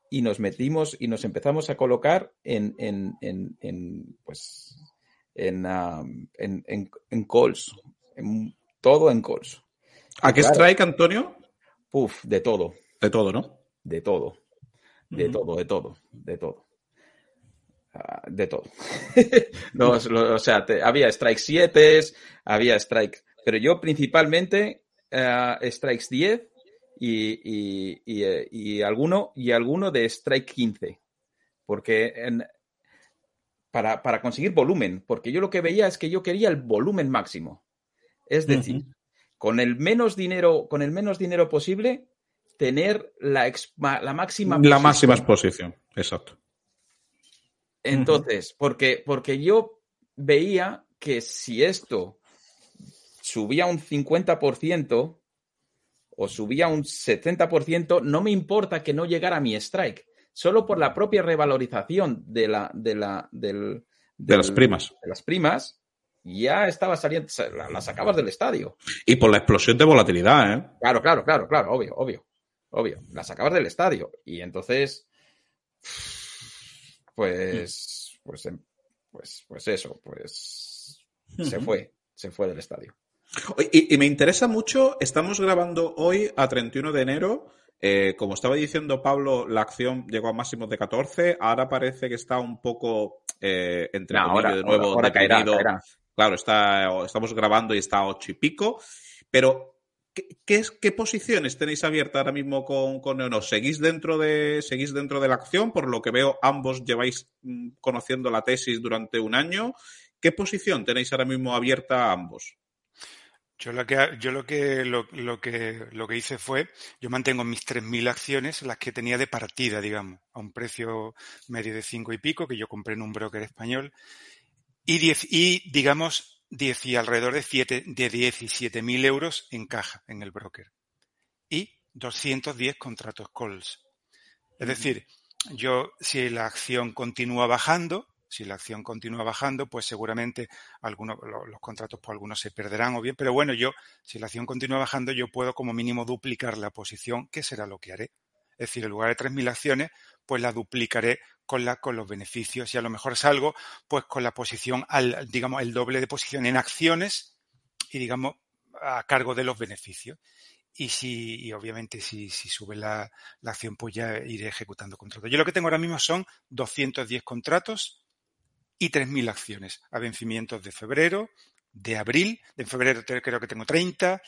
y nos metimos y nos empezamos a colocar en, en, en, en pues, en, um, en, en, en, calls, todo en calls. ¿A qué claro, strike, Antonio? Uf, de todo. De todo, ¿no? De todo. De todo, de todo, de todo. Uh, de todo. O sea, te, había strike 7, había strike pero yo principalmente uh, strikes 10 y, y, y, y, alguno, y alguno de strike 15. Porque en, para, para, conseguir volumen, porque yo lo que veía es que yo quería el volumen máximo. Es decir, uh -huh. con el menos dinero, con el menos dinero posible, tener la, ex, la máxima La máxima exposición, exacto. Entonces, uh -huh. porque, porque yo veía que si esto subía un 50% o subía un 70%, no me importa que no llegara a mi strike. Solo por la propia revalorización de, la, de, la, del, del, de las primas. De las primas, ya estaba saliendo, las sacabas del estadio. Y por la explosión de volatilidad, ¿eh? Claro, claro, claro, claro, obvio, obvio, obvio. Las sacabas del estadio. Y entonces, pues, pues, pues, pues eso, pues se fue, se fue del estadio. Y, y me interesa mucho, estamos grabando hoy a 31 de enero. eh, como estaba diciendo Pablo, la acción llegó a máximos de 14. Ahora parece que está un poco, eh, entre No, ahora, de nuevo, ahora- ahora caerá, deprimido. caerá. Claro, está, estamos grabando y está a ocho y pico. Pero, ¿qué, qué es, qué posiciones tenéis abiertas ahora mismo con, con Neonos? ¿Seguís dentro, de, ¿Seguís dentro de la acción? Por lo que veo, ambos lleváis mm, conociendo la tesis durante un año. ¿Qué posición tenéis ahora mismo abierta a ambos? Yo lo que yo lo que lo, lo que lo que hice fue yo mantengo mis 3.000 acciones las que tenía de partida, digamos, a un precio medio de cinco y pico que yo compré en un broker español y diez, y digamos 10 y alrededor de siete de 17.000 euros en caja en el broker y 210 contratos calls. Es decir, yo si la acción continúa bajando, si la acción continúa bajando, pues seguramente algunos lo- los contratos por algunos se perderán o bien, pero bueno, yo si la acción continúa bajando, yo puedo como mínimo duplicar la posición, que será lo que haré. Es decir, en lugar de 3.000 acciones, pues la duplicaré con, la, con los beneficios y a lo mejor salgo pues con la posición, al, digamos, el doble de posición en acciones y digamos a cargo de los beneficios. Y si, obviamente si, si sube la, la acción, pues ya iré ejecutando contratos. Yo lo que tengo ahora mismo son 210 contratos y 3.000 acciones a vencimientos de febrero, de abril. En febrero creo que tengo 30,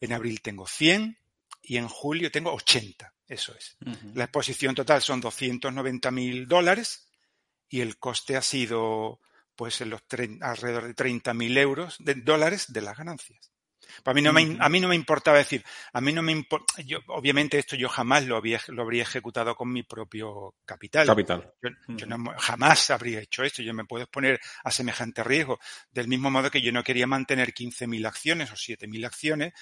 en abril tengo 100 y en julio tengo 80. Eso es. La exposición total son 290.000 dólares y el coste ha sido pues en los alrededor de 30.000 euros de dólares de las ganancias. Para mí no me, a mí no me importaba decir, a mí no me importa, yo, obviamente esto yo jamás lo, había, lo habría ejecutado con mi propio capital. Capital. Yo, yo no, jamás habría hecho esto. Yo me puedo exponer a semejante riesgo. Del mismo modo que yo no quería mantener 15.000 acciones o 7.000 acciones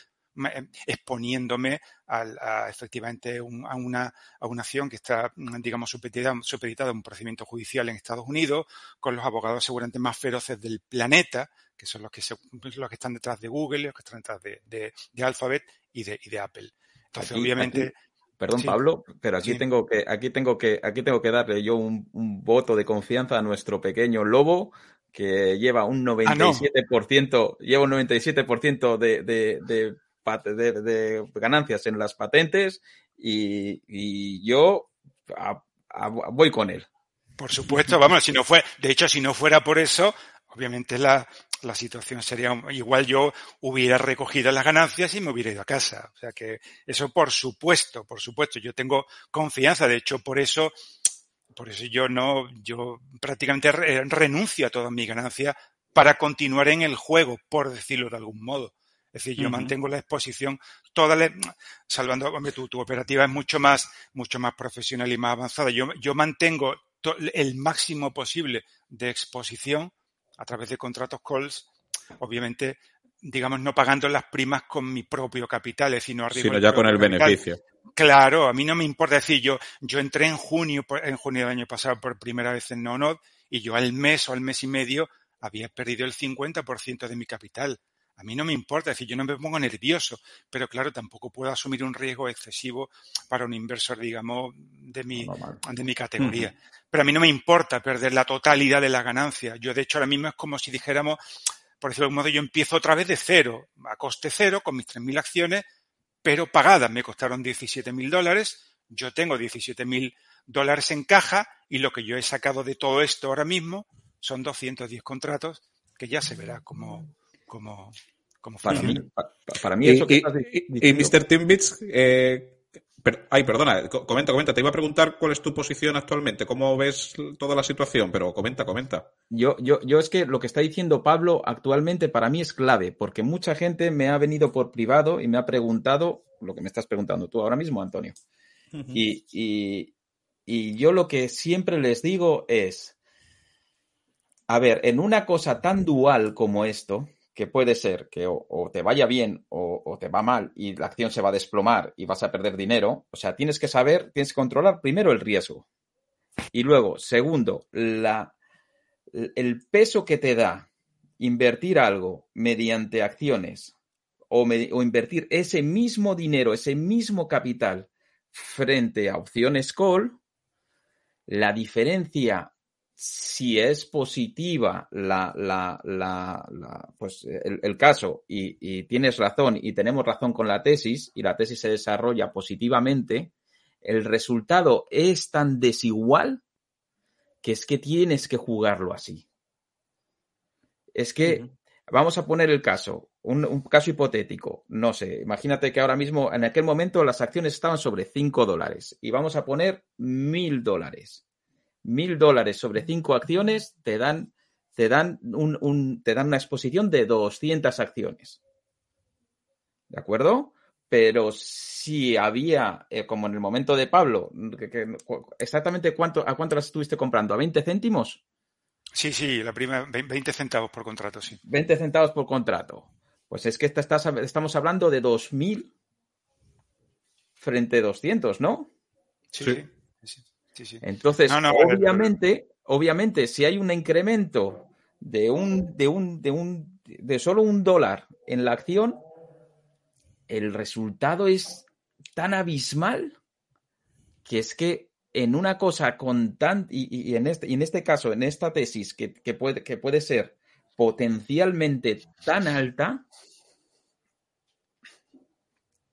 exponiéndome al- a, efectivamente un- a, una, a una acción que está, mm, digamos, supeditada, supeditada a un procedimiento judicial en Estados Unidos, con los abogados seguramente más feroces del planeta, que son los que, se- los que están detrás de Google, los que están detrás de, de- de Alphabet y de, y de Apple. Entonces, Aquí- obviamente, aquí- perdón, sí. Pablo, pero aquí Sí. tengo que, aquí tengo que, aquí tengo que darle yo un, un voto de confianza a nuestro pequeño lobo que lleva un Ah, no. 97%, lleva un 97% de, de, de, de- ganancias en las patentes y, y yo voy con él. Por supuesto, vamos, si no fue, de hecho, si no fuera por eso, obviamente la, la situación sería igual yo hubiera recogido las ganancias y me hubiera ido a casa. O sea que eso por supuesto, por supuesto, yo tengo confianza, de hecho, por eso, por eso yo no, yo prácticamente re- renuncio a toda mi ganancia para continuar en el juego, por decirlo de algún modo. Es decir, yo mantengo la exposición, toda la- salvando, hombre, tu, tu operativa es mucho más, mucho más profesional y más avanzada. Yo, yo mantengo to- el máximo posible de exposición a través de contratos calls, obviamente, digamos, no pagando las primas con mi propio capital, es decir, no arriesgo Sino ya con el capital. beneficio. Claro, a mí no me importa decir, yo, yo entré en junio, en junio del año pasado por primera vez en NoNod y yo al mes o al mes y medio había perdido el 50% de mi capital. A mí no me importa, es decir, yo no me pongo nervioso, pero claro, tampoco puedo asumir un riesgo excesivo para un inversor, digamos, de mi, Normal. de mi categoría. Pero a mí no me importa perder la totalidad de la ganancia. Yo, de hecho, ahora mismo es como si dijéramos, por decirlo de algún modo, yo empiezo otra vez de cero, a coste cero, con mis 3.000 acciones, pero pagadas. Me costaron 17.000 dólares, yo tengo 17.000 dólares en caja y lo que yo he sacado de todo esto ahora mismo son 210 contratos que ya se verá cómo, cómo, cómo Para mí, para mí Y, eso que y- estás di- y- diciendo- Mr. Timbits, eh, per- ay, perdona, co- comenta, comenta. Te iba a preguntar cuál es tu posición actualmente, cómo ves toda la situación, pero comenta, comenta. Yo, yo, yo es que lo que está diciendo Pablo actualmente para mí es clave, porque mucha gente me ha venido por privado y me ha preguntado lo que me estás preguntando tú ahora mismo, Antonio. Y, y- y yo lo que siempre les digo es, a ver, en una cosa tan dual como esto, que puede ser que o, te vaya bien o, o te va mal y la acción se va a desplomar y vas a perder dinero, o sea, tienes que saber, tienes que controlar primero el riesgo. Y luego, segundo, la, el peso que te da invertir algo mediante acciones o, me- o invertir ese mismo dinero, ese mismo capital frente a opciones call, La diferencia, si es positiva la, la, la, la- pues el, el caso y, y tienes razón y tenemos razón con la tesis y la tesis se desarrolla positivamente, el resultado es tan desigual que es que tienes que jugarlo así. Es que, vamos a poner el caso, un, un caso hipotético, no sé, imagínate que ahora mismo, en aquel momento las acciones estaban sobre 5 dólares y vamos a poner mil dólares. Mil dólares sobre cinco acciones te dan, te dan, un, un- te dan una exposición de 200 acciones. ¿De acuerdo? Pero si había, eh, como en el momento de Pablo, que- que- cu- exactamente cuánto, a cuánto las estuviste comprando, a 20 céntimos. Sí, sí, la prima, ve- 20 centavos por contrato, sí. 20 centavos por contrato. Pues es que esta- estás- estamos hablando de 2.000 frente a 200, ¿no? Sí, Sí. Sí, sí. Entonces, No, no, vale, obviamente, obviamente, si hay un incremento de un, de un, de un, de solo un dólar en la acción, el resultado es tan abismal que es que en una cosa con tan, y, y- y en este, y en este caso, en esta tesis que, que puede, que puede ser potencialmente tan alta,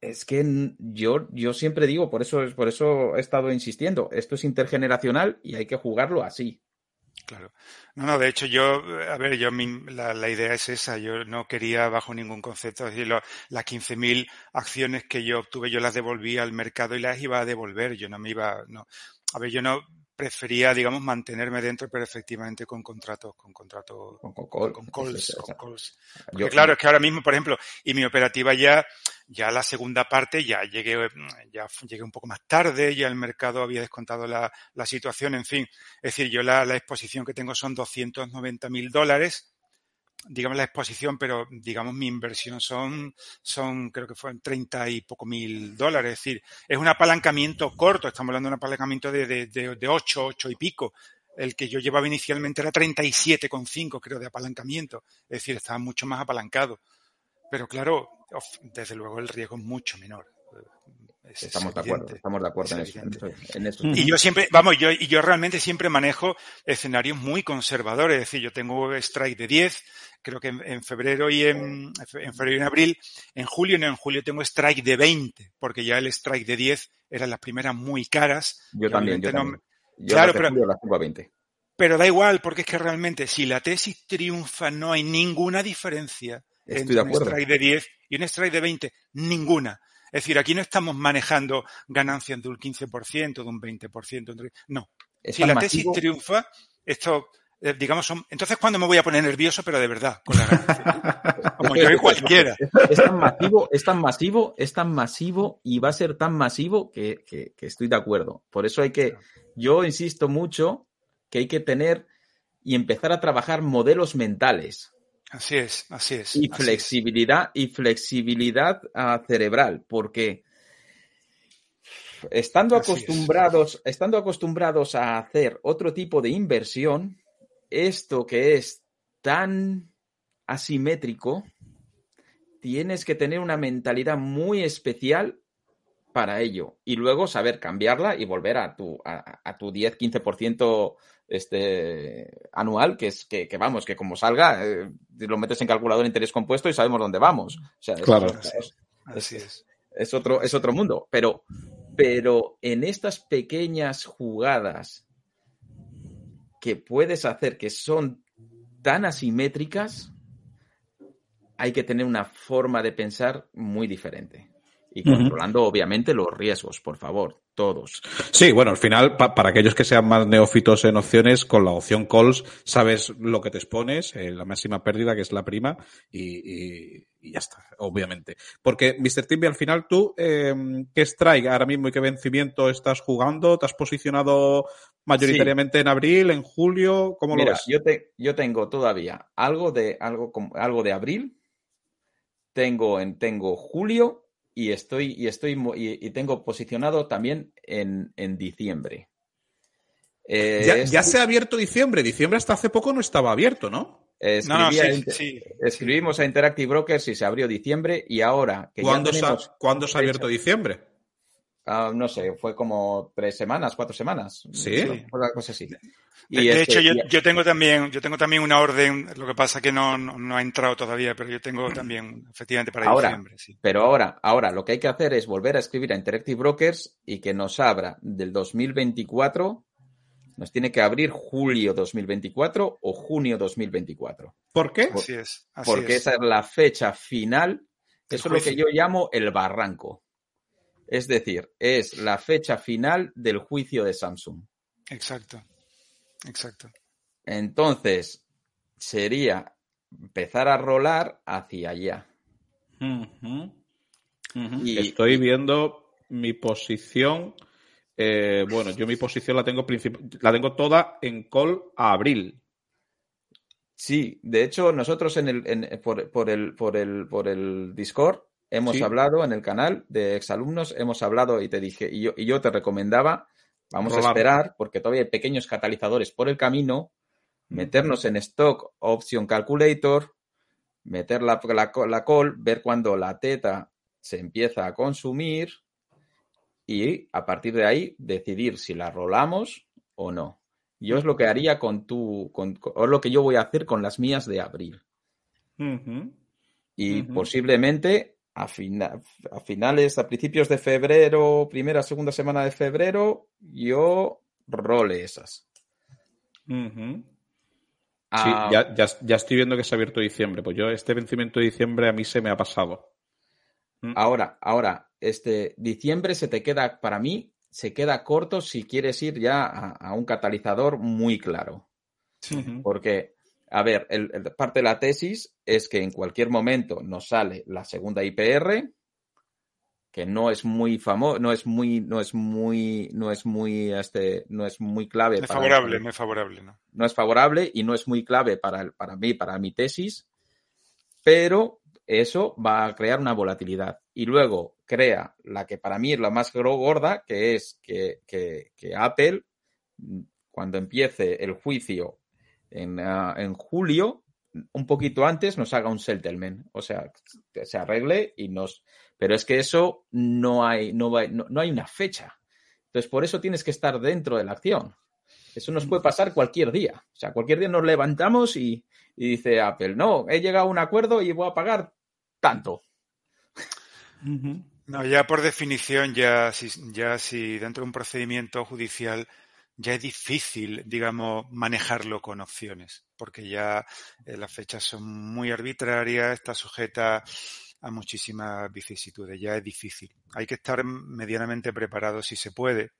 es que yo, yo siempre digo, por eso, por eso he estado insistiendo, esto es intergeneracional y hay que jugarlo así. Claro. No, no, de hecho yo, a ver, yo la, la idea es esa, yo no quería bajo ningún concepto, es decir, lo- las 15.000 acciones que yo obtuve yo las devolví al mercado y las iba a devolver, yo no me iba, no, a ver, yo no prefería, digamos, mantenerme dentro, pero efectivamente con contratos, con contratos, Con, con call. con calls, con calls. Yo- Porque claro, es que ahora mismo, por ejemplo, y mi operativa ya, ya la segunda parte, ya llegué, ya llegué un poco más tarde, ya el mercado había descontado la, la situación, en fin. Es decir, yo la, la exposición que tengo son 290 mil dólares, digamos la exposición, pero digamos mi inversión son, son, creo que fueron 30 y poco mil dólares. Es decir, es un apalancamiento corto, estamos hablando de un apalancamiento de, de, de, de 8, 8 y pico. El que yo llevaba inicialmente era 37,5, creo, de apalancamiento. Es decir, estaba mucho más apalancado. Pero claro, desde luego el riesgo es mucho menor. Es- es Estamos de acuerdo, estamos de acuerdo en Es eso. En evidente. eso, en eso. Y yo siempre, vamos, yo, y yo realmente siempre manejo escenarios muy conservadores. Es decir, yo tengo strike de 10, creo que en, en febrero y en, en febrero y en abril. En julio, no, en julio tengo strike de 20, porque ya el strike de 10 eran las primeras muy caras. Yo y también, yo no también. Yo Claro, pero- julio las tengo a 20. pero da igual, porque es que realmente si la tesis triunfa no hay ninguna diferencia Estoy entre de un strike de 10 y un strike de 20. Ninguna. Es decir, aquí no estamos manejando ganancias de un 15%, de un 20%. entre- No. Es Si la tesis masivo- triunfa, esto, eh, digamos, son... Entonces, ¿cuándo me voy a poner nervioso, pero de verdad? Con la ganancia? Como yo y cualquiera. Es, es tan masivo, es tan masivo, es tan masivo y va a ser tan masivo que, que- que estoy de acuerdo. Por eso hay que, yo insisto mucho que hay que tener y empezar a trabajar modelos mentales Así es, así es. y así es. flexibilidad y flexibilidad ah, cerebral, porque estando Así es. acostumbrados, estando acostumbrados a hacer otro tipo de inversión, esto que es tan asimétrico, tienes que tener una mentalidad muy especial para ello y luego saber cambiarla y volver a tu, a, a tu 10-15% este, anual, que es que, que vamos, que como salga, eh, lo metes en calculador de interés compuesto y sabemos dónde vamos. O sea, es- Claro. es- Así es. es otro, es otro mundo. Pero, pero en estas pequeñas jugadas que puedes hacer que son tan asimétricas, hay que tener una forma de pensar muy diferente. Y controlando, obviamente, los riesgos, por favor, todos. Sí, bueno, al final, pa- para aquellos que sean más neófitos en opciones, con la opción calls sabes lo que te expones, eh, la máxima pérdida, que es la prima, y, y- y ya está, obviamente. Porque, Mr. Timby, al final tú, eh, ¿qué strike ahora mismo y qué vencimiento estás jugando? ¿Te has posicionado mayoritariamente en abril, en julio? ¿Cómo lo ves? yo, te, yo tengo todavía algo de, algo, algo de abril, tengo, en, tengo julio y estoy, y estoy y, y tengo posicionado también en, en diciembre. Eh, Ya, es- ya se ha abierto diciembre. Diciembre hasta hace poco no estaba abierto, ¿no? No, no, escribí a sí, Inter- sí. escribimos a Interactive Brokers y se abrió diciembre y ahora que ya ¿Cuándo, se ha, tenemos ¿cuándo se ha abierto diciembre? Ah, no sé, fue como tres semanas, cuatro semanas. ¿Sí? Una cosa así. De, Y de este- hecho, yo, y- yo tengo también, yo tengo también una orden, lo que pasa que no, no, no ha entrado todavía, pero yo tengo también, efectivamente, para Ahora, diciembre, sí. Pero ahora, ahora lo que hay que hacer es volver a escribir a Interactive Brokers y que nos abra del 2024, nos tiene que abrir julio 2024 o junio 2024. ¿Por qué? Así es, así porque es. esa es la fecha final. Eso es lo que yo llamo el barranco. Es decir, es la fecha final del juicio de Samsung. Exacto, exacto. Entonces, sería empezar a rolar hacia allá. Y- Estoy viendo mi posición. eh, bueno, yo mi posición la tengo la tengo toda en call a abril. Sí, de hecho, nosotros en el, en- por, por el, por, el, por el Discord hemos Sí. hablado en el canal de exalumnos, hemos hablado y te dije, y yo, y yo te recomendaba, vamos a esperar, porque todavía hay pequeños catalizadores por el camino, meternos en Stock Option Calculator, meter la, la, la call, ver cuando la teta se empieza a consumir y a partir de ahí decidir si la rolamos o no. Yo es lo que haría con tu, con, con- o lo que yo voy a hacer con las mías de abril. Y posiblemente a, fina- a finales, a principios de febrero, primera, segunda semana de febrero, yo role esas. Ujú. Sí, Ah, ya, ya, ya estoy viendo que se ha abierto diciembre. Pues yo, este vencimiento de diciembre a mí se me ha pasado. Ahora, ahora, este diciembre se te queda, para mí, se queda corto si quieres ir ya a, a un catalizador muy claro. Porque, a ver, el- el- parte de la tesis es que en cualquier momento nos sale la segunda IPR, que no es muy famoso, no es muy, no es muy, no es muy, este, no es muy clave. No es para- favorable, no es favorable, ¿no? no es favorable y no es muy clave para, el- para mí, para mi tesis, pero eso va a crear una volatilidad. Y luego crea la que para mí es la más gorda, que es que, que- que Apple, mm, cuando empiece el juicio en, ah, en julio, un poquito antes nos haga un settlement. O sea, que se arregle y nos... Pero es que eso no hay, no, va- no- no hay una fecha. Entonces, por eso tienes que estar dentro de la acción. Eso nos puede pasar cualquier día. O sea, cualquier día nos levantamos y, y dice Apple, no, he llegado a un acuerdo y voy a pagar tanto. No, ya por definición, ya si, ya si dentro de un procedimiento judicial ya es difícil, digamos, manejarlo con opciones, porque ya eh, las fechas son muy arbitrarias, está sujeta a muchísimas vicisitudes, ya es difícil. Hay que estar medianamente preparado si se puede,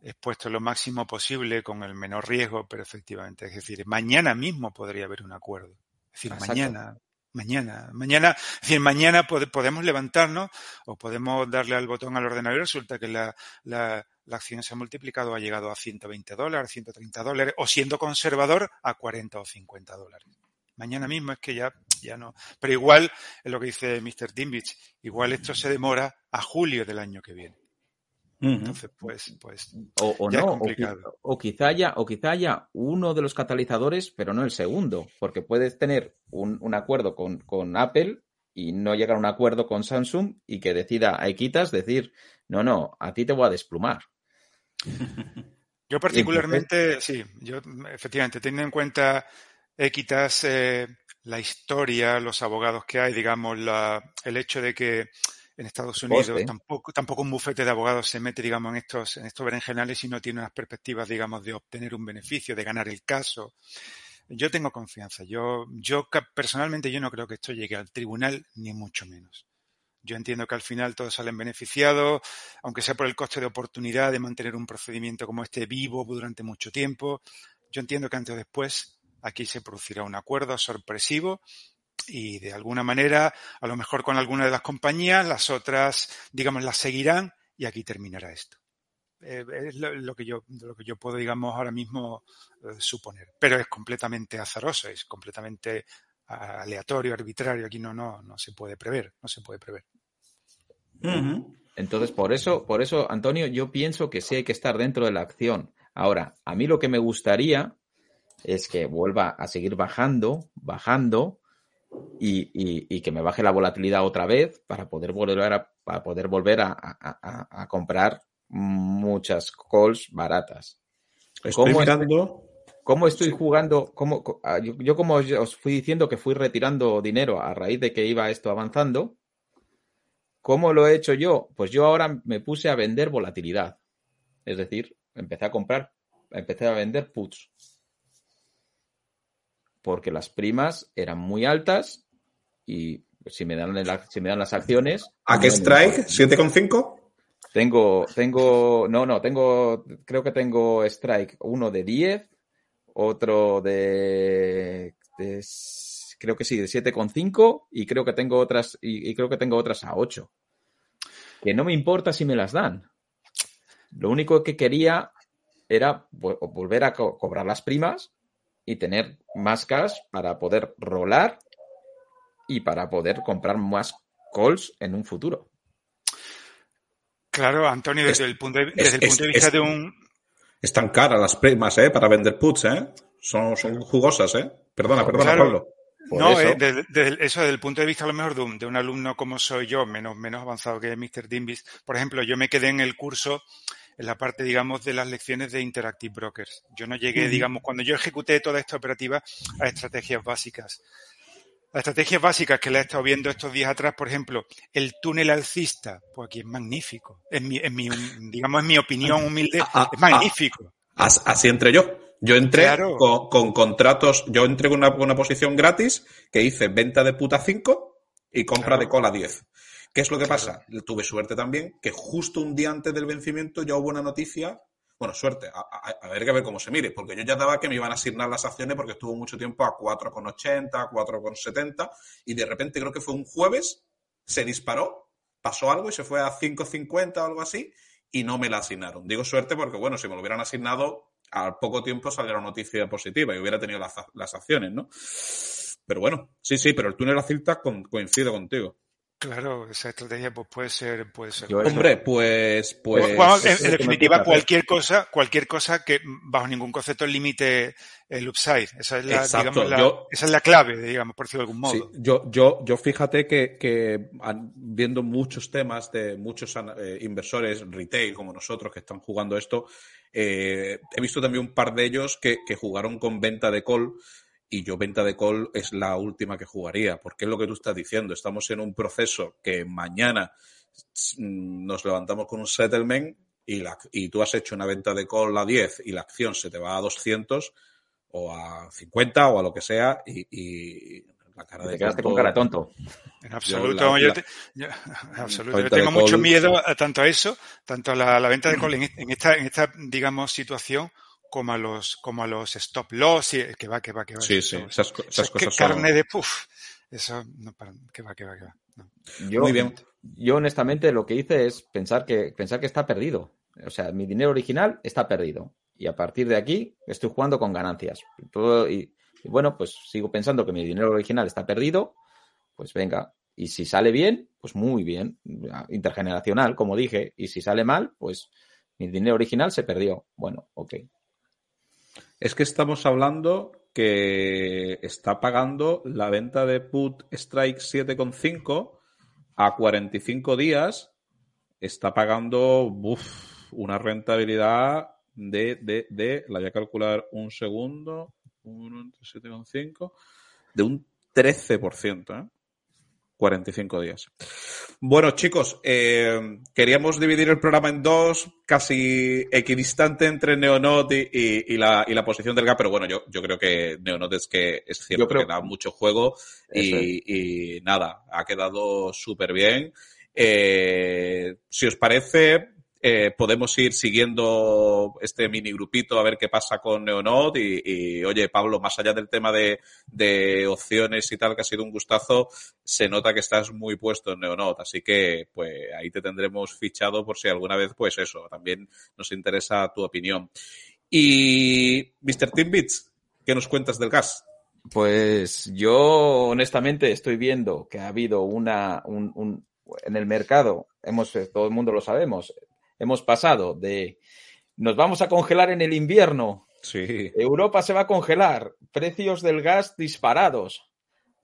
expuesto lo máximo posible con el menor riesgo, pero efectivamente, es decir, mañana mismo podría haber un acuerdo. Es decir, Exacto. mañana, mañana, mañana, es decir, mañana pode- podemos levantarnos o podemos darle al botón al ordenador y resulta que la, la, la acción se ha multiplicado, ha llegado a 120 dólares, 130 dólares, o siendo conservador a 40 o 50 dólares. Mañana mismo es que ya, ya no. Pero igual, es lo que dice Mr. Dimbich, igual esto se demora a julio del año que viene. Entonces, pues, pues, O, o Ya es no, o, quizá haya, o quizá haya uno de los catalizadores, pero no el segundo, porque puedes tener un, un acuerdo con, con Apple y no llegar a un acuerdo con Samsung y que decida a Equitas decir, no, no, a ti te voy a desplumar. Yo particularmente, sí, yo efectivamente, teniendo en cuenta Equitas, eh, la historia, los abogados que hay, digamos, la, el hecho de que en Estados Unidos Coste. tampoco, tampoco un bufete de abogados se mete, digamos, en estos, en estos berenjenales y no tiene unas perspectivas, digamos, de obtener un beneficio, de ganar el caso. Yo tengo confianza. Yo, yo personalmente yo no creo que esto llegue al tribunal, ni mucho menos. Yo entiendo que al final todos salen beneficiados, aunque sea por el coste de oportunidad de mantener un procedimiento como este vivo durante mucho tiempo. Yo entiendo que antes o después aquí se producirá un acuerdo sorpresivo y de alguna manera, a lo mejor con alguna de las compañías, las otras, digamos, las seguirán y aquí terminará esto. Eh, es lo, que yo, lo que yo puedo, digamos, ahora mismo eh, suponer. Pero es completamente azaroso, es completamente aleatorio, arbitrario. Aquí no, no, no se puede prever, no se puede prever. Entonces, por eso, por eso, Antonio, yo pienso que sí hay que estar dentro de la acción. Ahora, a mí lo que me gustaría es que vuelva a seguir bajando, bajando, y, y- y que me baje la volatilidad otra vez para poder volver a, para poder volver a, a- a- a comprar muchas calls baratas. Estoy ¿Cómo es- mirando. ¿Cómo estoy jugando? ¿Cómo, ah, yo, yo como os fui diciendo que fui retirando dinero a raíz de que iba esto avanzando, ¿cómo lo he hecho yo? Pues yo ahora me puse a vender volatilidad. Es decir, empecé a comprar, empecé a vender puts. Porque las primas eran muy altas y si me dan, la- si me dan las acciones... ¿A qué strike? importa. ¿7,5? Tengo, tengo, no, no, tengo, creo que tengo strike uno de 10, otro de, de creo que sí, de 7,5 y creo que tengo otras, y, y creo que tengo otras a 8. Que no me importa si me las dan. Lo único que quería era vo- volver a co- cobrar las primas y tener más cash para poder rolar y para poder comprar más calls en un futuro. Claro, Antonio, desde el punto de, desde el es- punto de vista de un... Están caras las primas, ¿eh? Para vender puts, ¿eh? Son, son jugosas, ¿eh? Perdona, perdona, Claro. Pablo. Por no, eso- eh, desde, desde- eso desde el punto de vista a lo mejor de un, de un alumno como soy yo, menos, menos avanzado que Mr. Dimbis. Por ejemplo, yo me quedé en el curso en la parte, digamos, de las lecciones de Interactive Brokers. Yo no llegué, digamos, cuando yo ejecuté toda esta operativa a estrategias básicas. Las estrategias básicas que la he estado viendo estos días atrás, por ejemplo, el túnel alcista, pues aquí es magnífico. En mi, en mi, digamos, en mi opinión humilde, Ah, ah, es magnífico. As- Así entré yo. Yo entré Claro. con, con contratos, yo entré con una, posición gratis que hice venta de puta 5 y compra Claro. de cola 10. ¿Qué es lo que Claro. pasa? Tuve suerte también que justo un día antes del vencimiento ya hubo una noticia. Bueno, suerte, a, a- a ver que ver cómo se mire, porque yo ya daba que me iban a asignar las acciones porque estuvo mucho tiempo a 4,80, 4,70 y de repente creo que fue un jueves, se disparó, pasó algo y se fue a 5,50 o algo así y no me la asignaron. Digo suerte porque, bueno, si me lo hubieran asignado, al poco tiempo salió la noticia positiva y hubiera tenido las, las acciones, ¿no? Pero bueno, sí, sí, pero el túnel alcista con, coincido contigo. Claro, esa estrategia pues puede ser, puede ser. Hombre, pues, pues. En, definitiva, cualquier cosa, cualquier cosa que bajo ningún concepto limite el upside. Esa es la, Exacto, digamos, la- yo- esa es la clave, digamos, por decirlo de algún modo. Sí, yo, yo, yo fíjate que, viendo muchos temas de muchos eh, inversores retail como nosotros que están jugando esto, eh, he visto también un par de ellos que, que jugaron con venta de call y yo venta de call es la última que jugaría, porque es lo que tú estás diciendo. Estamos en un proceso que mañana mm, nos levantamos con un settlement y, la, y tú has hecho una venta de call a 10 y la acción se te va a 200 o a 50 o a lo que sea y, y la cara de Te quedaste tonto- con cara tonto. En absoluto, la- yo, la- te- yo- en absoluto. Yo tengo mucho call- miedo a tanto a eso, tanto a la, la venta de call en, en esta, en esta, digamos, situación, como a los, como a los stop loss, y, que va, que va, que va. Sí, eso- sí, esas, cosas son... carne de puff. Eso, no, para, que va, que va, que va. no. Yo, Muy bien. yo honestamente lo que hice es pensar que, pensar que está perdido. O sea, mi dinero original está perdido. Y a partir de aquí estoy jugando con ganancias. Y, todo- y- y bueno, pues sigo pensando que mi dinero original está perdido. Pues venga. Y si sale bien, pues muy bien. Intergeneracional, como dije. Y si sale mal, pues mi dinero original se perdió. Bueno, ok. Es que estamos hablando que está pagando la venta de put strike 7,5 a 45 días. Está pagando una rentabilidad de, de, de, la voy a calcular un segundo, 7,5, de un 13%. ¿eh? 45 días. Bueno, chicos, eh, queríamos dividir el programa en dos, casi equidistante entre Neonot y, y, y, la, y la posición del GAP, pero bueno, yo, yo creo que Neonot es que es cierto creo- que da mucho juego y nada, ha quedado súper bien. Eh, si os parece, eh, podemos ir siguiendo este mini grupito a ver qué pasa con Neonot y, y, oye, Pablo, más allá del tema de, de opciones y tal, que ha sido un gustazo, se nota que estás muy puesto en Neonot, así que pues ahí te tendremos fichado por si alguna vez, pues eso, también nos interesa tu opinión. Y Mr. Timbits, ¿qué nos cuentas del gas? Pues yo honestamente estoy viendo que ha habido una un, un, en el mercado, hemos todo el mundo lo sabemos, hemos pasado de nos vamos a congelar en el invierno, Sí. Europa se va a congelar, precios del gas disparados,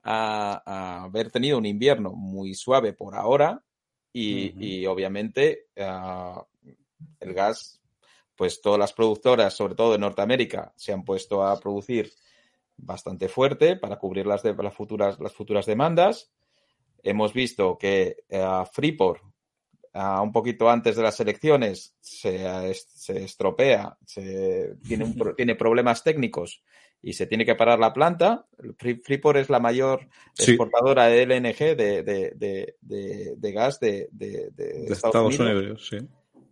a, a haber tenido un invierno muy suave por ahora y, y obviamente ah, el gas, pues todas las productoras, sobre todo de Norteamérica, se han puesto a producir bastante fuerte para cubrir las, de- las, futuras, las futuras demandas. Hemos visto que eh, Freeport, un poquito antes de las elecciones, se, se estropea, se, tiene, un pro- tiene problemas técnicos y se tiene que parar la planta. Free- Freeport es la mayor Sí. exportadora de LNG de, de- de- de- de gas de, de- de De Estados Unidos, sí.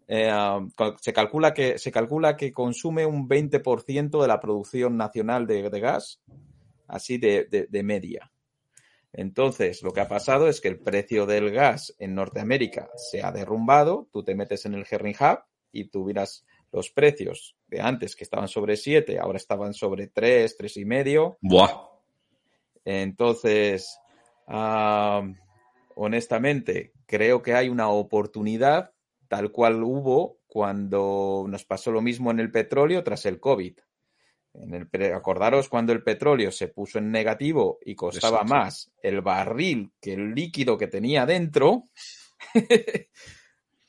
eh, um, se, calcula que, se calcula que consume un 20% de la producción nacional de, de gas, así de, de- de media. Entonces, lo que ha pasado es que el precio del gas en Norteamérica se ha derrumbado. Tú te metes en el Herring Hub y tú miras los precios de antes que estaban sobre 7, ahora estaban sobre 3, 3 y medio. Buah. Entonces, ah, honestamente, creo que hay una oportunidad tal cual hubo cuando nos pasó lo mismo en el petróleo tras el COVID. En el, acordaros cuando el petróleo se puso en negativo y costaba Exacto. más el barril que el líquido que tenía dentro.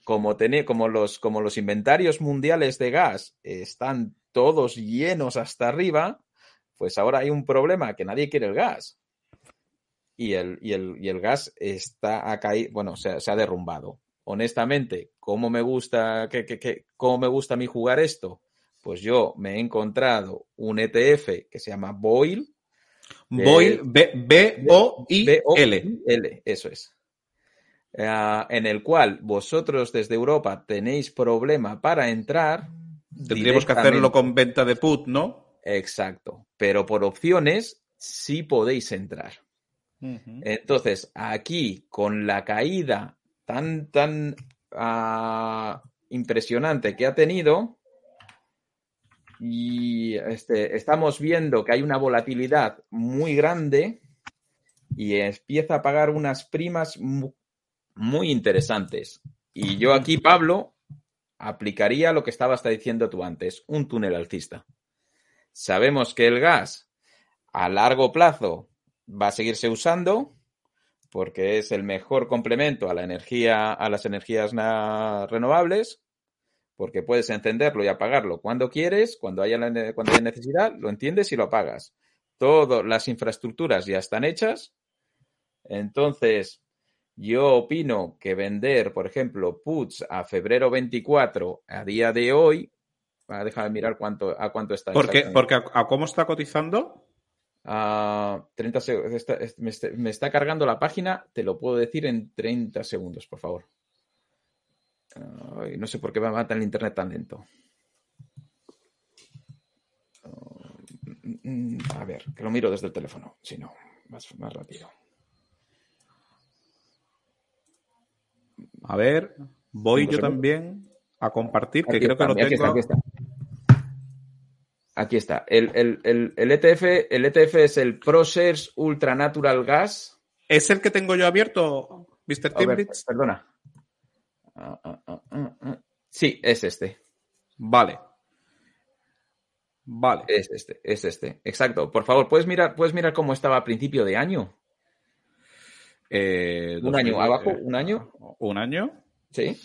como, tené- como, los, como los inventarios mundiales de gas están todos llenos hasta arriba, pues ahora hay un problema que nadie quiere el gas. Y el, y el, y el gas está a caer, bueno, se, se ha derrumbado. Honestamente, ¿cómo me gusta, que, que- que- cómo me gusta a mí jugar esto? Pues yo me he encontrado un ETF que se llama Boil. Boil, B-O-I-L. B-O-I-L, eso es. Eh, en el cual vosotros desde Europa tenéis problema para entrar. Tendríamos que hacerlo con venta de put, ¿no? Exacto. Pero por opciones sí podéis entrar. Entonces, aquí, con la caída tan, tan ah, impresionante que ha tenido, y este, estamos viendo que hay una volatilidad muy grande y empieza a pagar unas primas mu- muy interesantes. Y yo aquí, Pablo, aplicaría lo que estabas diciendo tú antes, un túnel alcista. Sabemos que el gas a largo plazo va a seguirse usando porque es el mejor complemento a la energía, a las energías renovables, porque puedes encenderlo y apagarlo cuando quieres, cuando haya, la cuando haya necesidad, lo entiendes y lo apagas. Todas las infraestructuras ya están hechas. Entonces, yo opino que vender, por ejemplo, puts a febrero 24 a día de hoy, ah, déjame mirar cuánto, a cuánto está. Porque, exactamente. porque a, a cómo está cotizando, Ah, 30 seg- está- es- me, está, me está cargando la página, te lo puedo decir en 30 segundos, por favor. No sé por qué me va tan el internet tan lento. Ah, mm, mm, a ver, que lo miro desde el teléfono, si no, más, más rápido. a ver, voy yo también a compartir, que Aquí creo está, que lo aquí tengo. está, aquí está. Aquí está. El, el- el- el ETF, el ETF es el ProShares Ultra Natural Gas. ¿Es el que tengo yo abierto, Mr. Timbits? perdona. Ah, ah, ah, ah, ah. Sí, es este. Vale. Vale. Es este, es este. Exacto. Por favor, ¿puedes mirar, puedes mirar cómo estaba a principio de año? Eh, Un año 2000, abajo, eh, un año. Un año. Sí.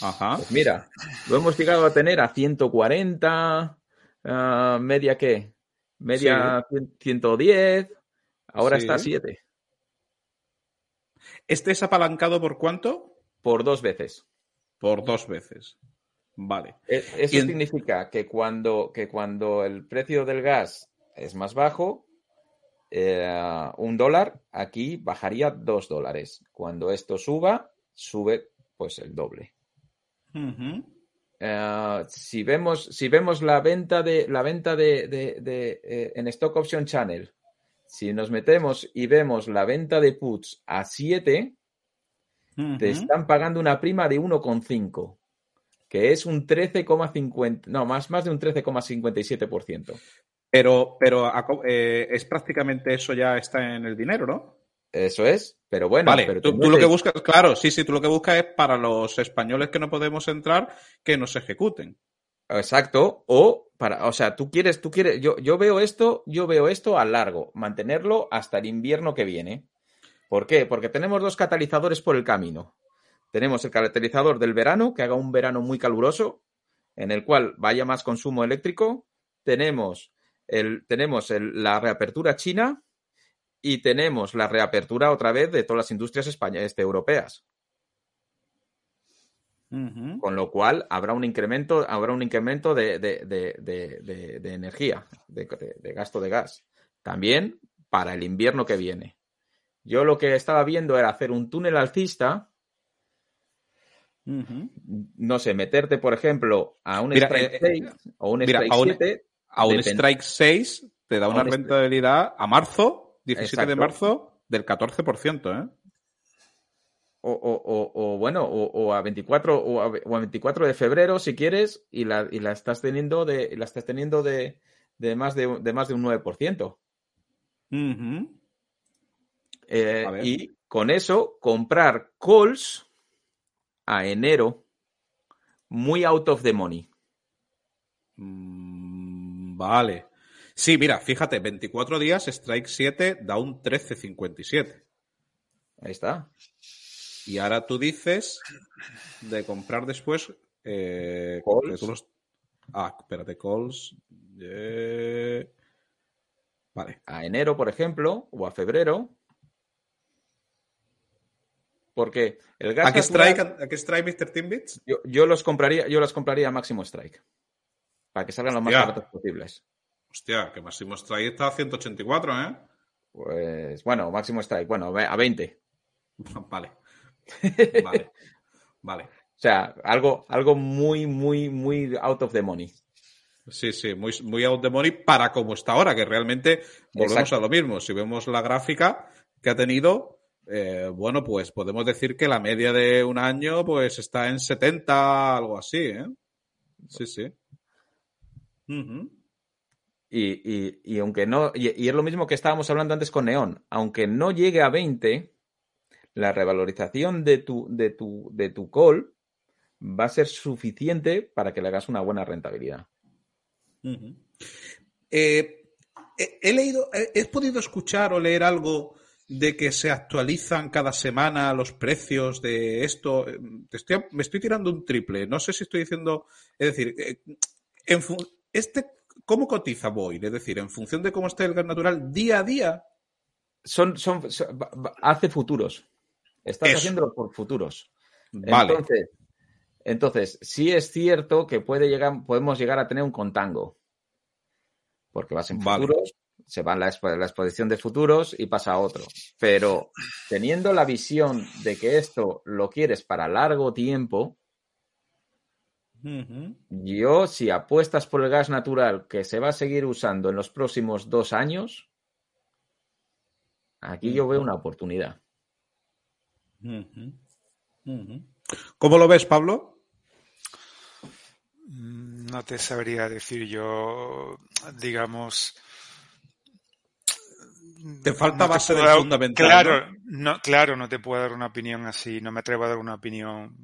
Ajá. Pues mira, lo hemos llegado a tener a 140, ah, media qué? Media 100 110, ahora Sí. está a 7, ¿Este es apalancado por cuánto? Por dos veces. Por dos veces. Vale. E- Eso en- significa que cuando, que cuando el precio del gas es más bajo, eh, un dólar aquí bajaría dos dólares. Cuando esto suba, sube pues el doble. Eh, si vemos, si vemos la venta de la venta de, de- de, eh, en Stock Option Channel, si nos metemos y vemos la venta de puts a 7, te están pagando una prima de 1,5, que es un 13,50, no, más, más de un 13,57%. Pero, pero eh, es prácticamente eso ya está en el dinero, ¿no? Eso es, pero bueno, vale, pero tú, lo que buscas, claro, sí, sí, tú lo que buscas es para los españoles que no podemos entrar, que nos ejecuten. Exacto. O para, o sea, tú quieres, tú quieres, yo, yo veo esto, yo veo esto a largo, mantenerlo hasta el invierno que viene. ¿Por qué? Porque tenemos dos catalizadores por el camino. Tenemos el catalizador del verano, que haga un verano muy caluroso, en el cual vaya más consumo eléctrico. Tenemos, el, tenemos el- la reapertura china y tenemos la reapertura otra vez de todas las industrias españolas, este, europeas. Con lo cual habrá un incremento, habrá un incremento de, de- de- de- energía, de gasto de gas. También para el invierno que viene. Yo lo que estaba viendo era hacer un túnel alcista, Ujú. no sé, meterte, por ejemplo, a un Mira, Strike eh, 6 o un mira, Strike a un- 7. A un. Strike 6 te da una rentabilidad a marzo, 17 de Exacto. marzo, del 14%, ¿eh? O, o- o- o, bueno, o, a 24 o a, a 24 de febrero si quieres y la, y la estás teniendo de la estás teniendo de, de más de, de más de un 9%. Ujú. Eh, y con eso comprar calls a enero muy out of the money. Mm, Vale. Sí, mira, fíjate, 24 días, Strike 7 da un 13,57. Ahí está. Y ahora tú dices de comprar después. Eh, Calls. los- Ah, espérate, calls. eh, Vale. A enero, por ejemplo, o a febrero. Porque el gas ¿A qué natural- strike, a qué strike Mr. Timbits? yo, yo los compraría, yo los compraría a máximo strike. Para que salgan lo más Hostia. baratos posibles. Hostia, que máximo strike está a 184, ¿eh? Pues bueno, máximo strike, bueno, a 20. Vale. Vale. Vale. O sea, algo, algo muy, muy, muy out of the money. Sí, sí, muy, muy out the money para como está ahora, que realmente volvemos Exacto. a lo mismo. Si vemos la gráfica que ha tenido, eh, bueno, pues podemos decir que la media de un año pues está en 70, algo así, ¿eh? Sí, sí. Y, y- y aunque no, y, y es lo mismo que estábamos hablando antes con Neón, aunque no llegue a 20, la revalorización de tu, de tu, de tu call va a ser suficiente para que le hagas una buena rentabilidad. Eh, he, he leído, he, he podido escuchar o leer algo de que se actualizan cada semana los precios de esto. Eh, estoy- me estoy tirando un triple. No sé si estoy diciendo, es decir, eh, en este, ¿cómo cotiza Boyd? Es decir, en función de cómo esté el gas natural día a día. Son, son, hace futuros. Estás Eso. haciéndolo por futuros. Vale. Entonces, entonces, sí es cierto que puede llegar, podemos llegar a tener un contango. Porque vas en Vale. futuros, se va en la, expo- la exposición de futuros y pasa a otro. Pero teniendo la visión de que esto lo quieres para largo tiempo, yo, si apuestas por el gas natural que se va a seguir usando en los próximos dos años, aquí yo veo una oportunidad. ¿Cómo lo ves, Pablo? Mm, No te sabría decir yo, digamos. Te falta no te base del dar- fundamental, Claro, ¿no? claro, no te puedo dar una opinión así, no me atrevo a dar una opinión,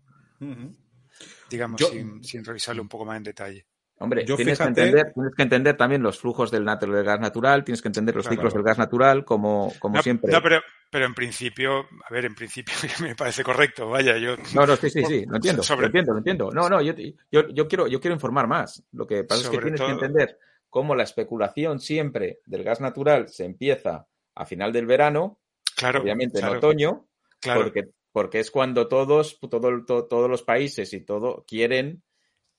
digamos, Yo- sin, sin revisarlo un poco más en detalle. Hombre, Yo tienes, fíjate- que entender, tienes que entender también los flujos del, nat- del gas natural, tienes que entender los Claro. ciclos del gas natural, como, como No, siempre. no, pero, pero en principio, a ver, en principio me parece correcto, vaya, yo. No, no, sí, sí, sí, lo entiendo, Sobre- lo entiendo, lo entiendo. No, no, yo, yo, yo quiero, yo quiero informar más. Lo que pasa es que tienes todo- que entender cómo la especulación siempre del gas natural se empieza a final del verano, Claro, obviamente claro, en otoño, claro, porque, porque es cuando todos, todo- to- todos los países y todo quieren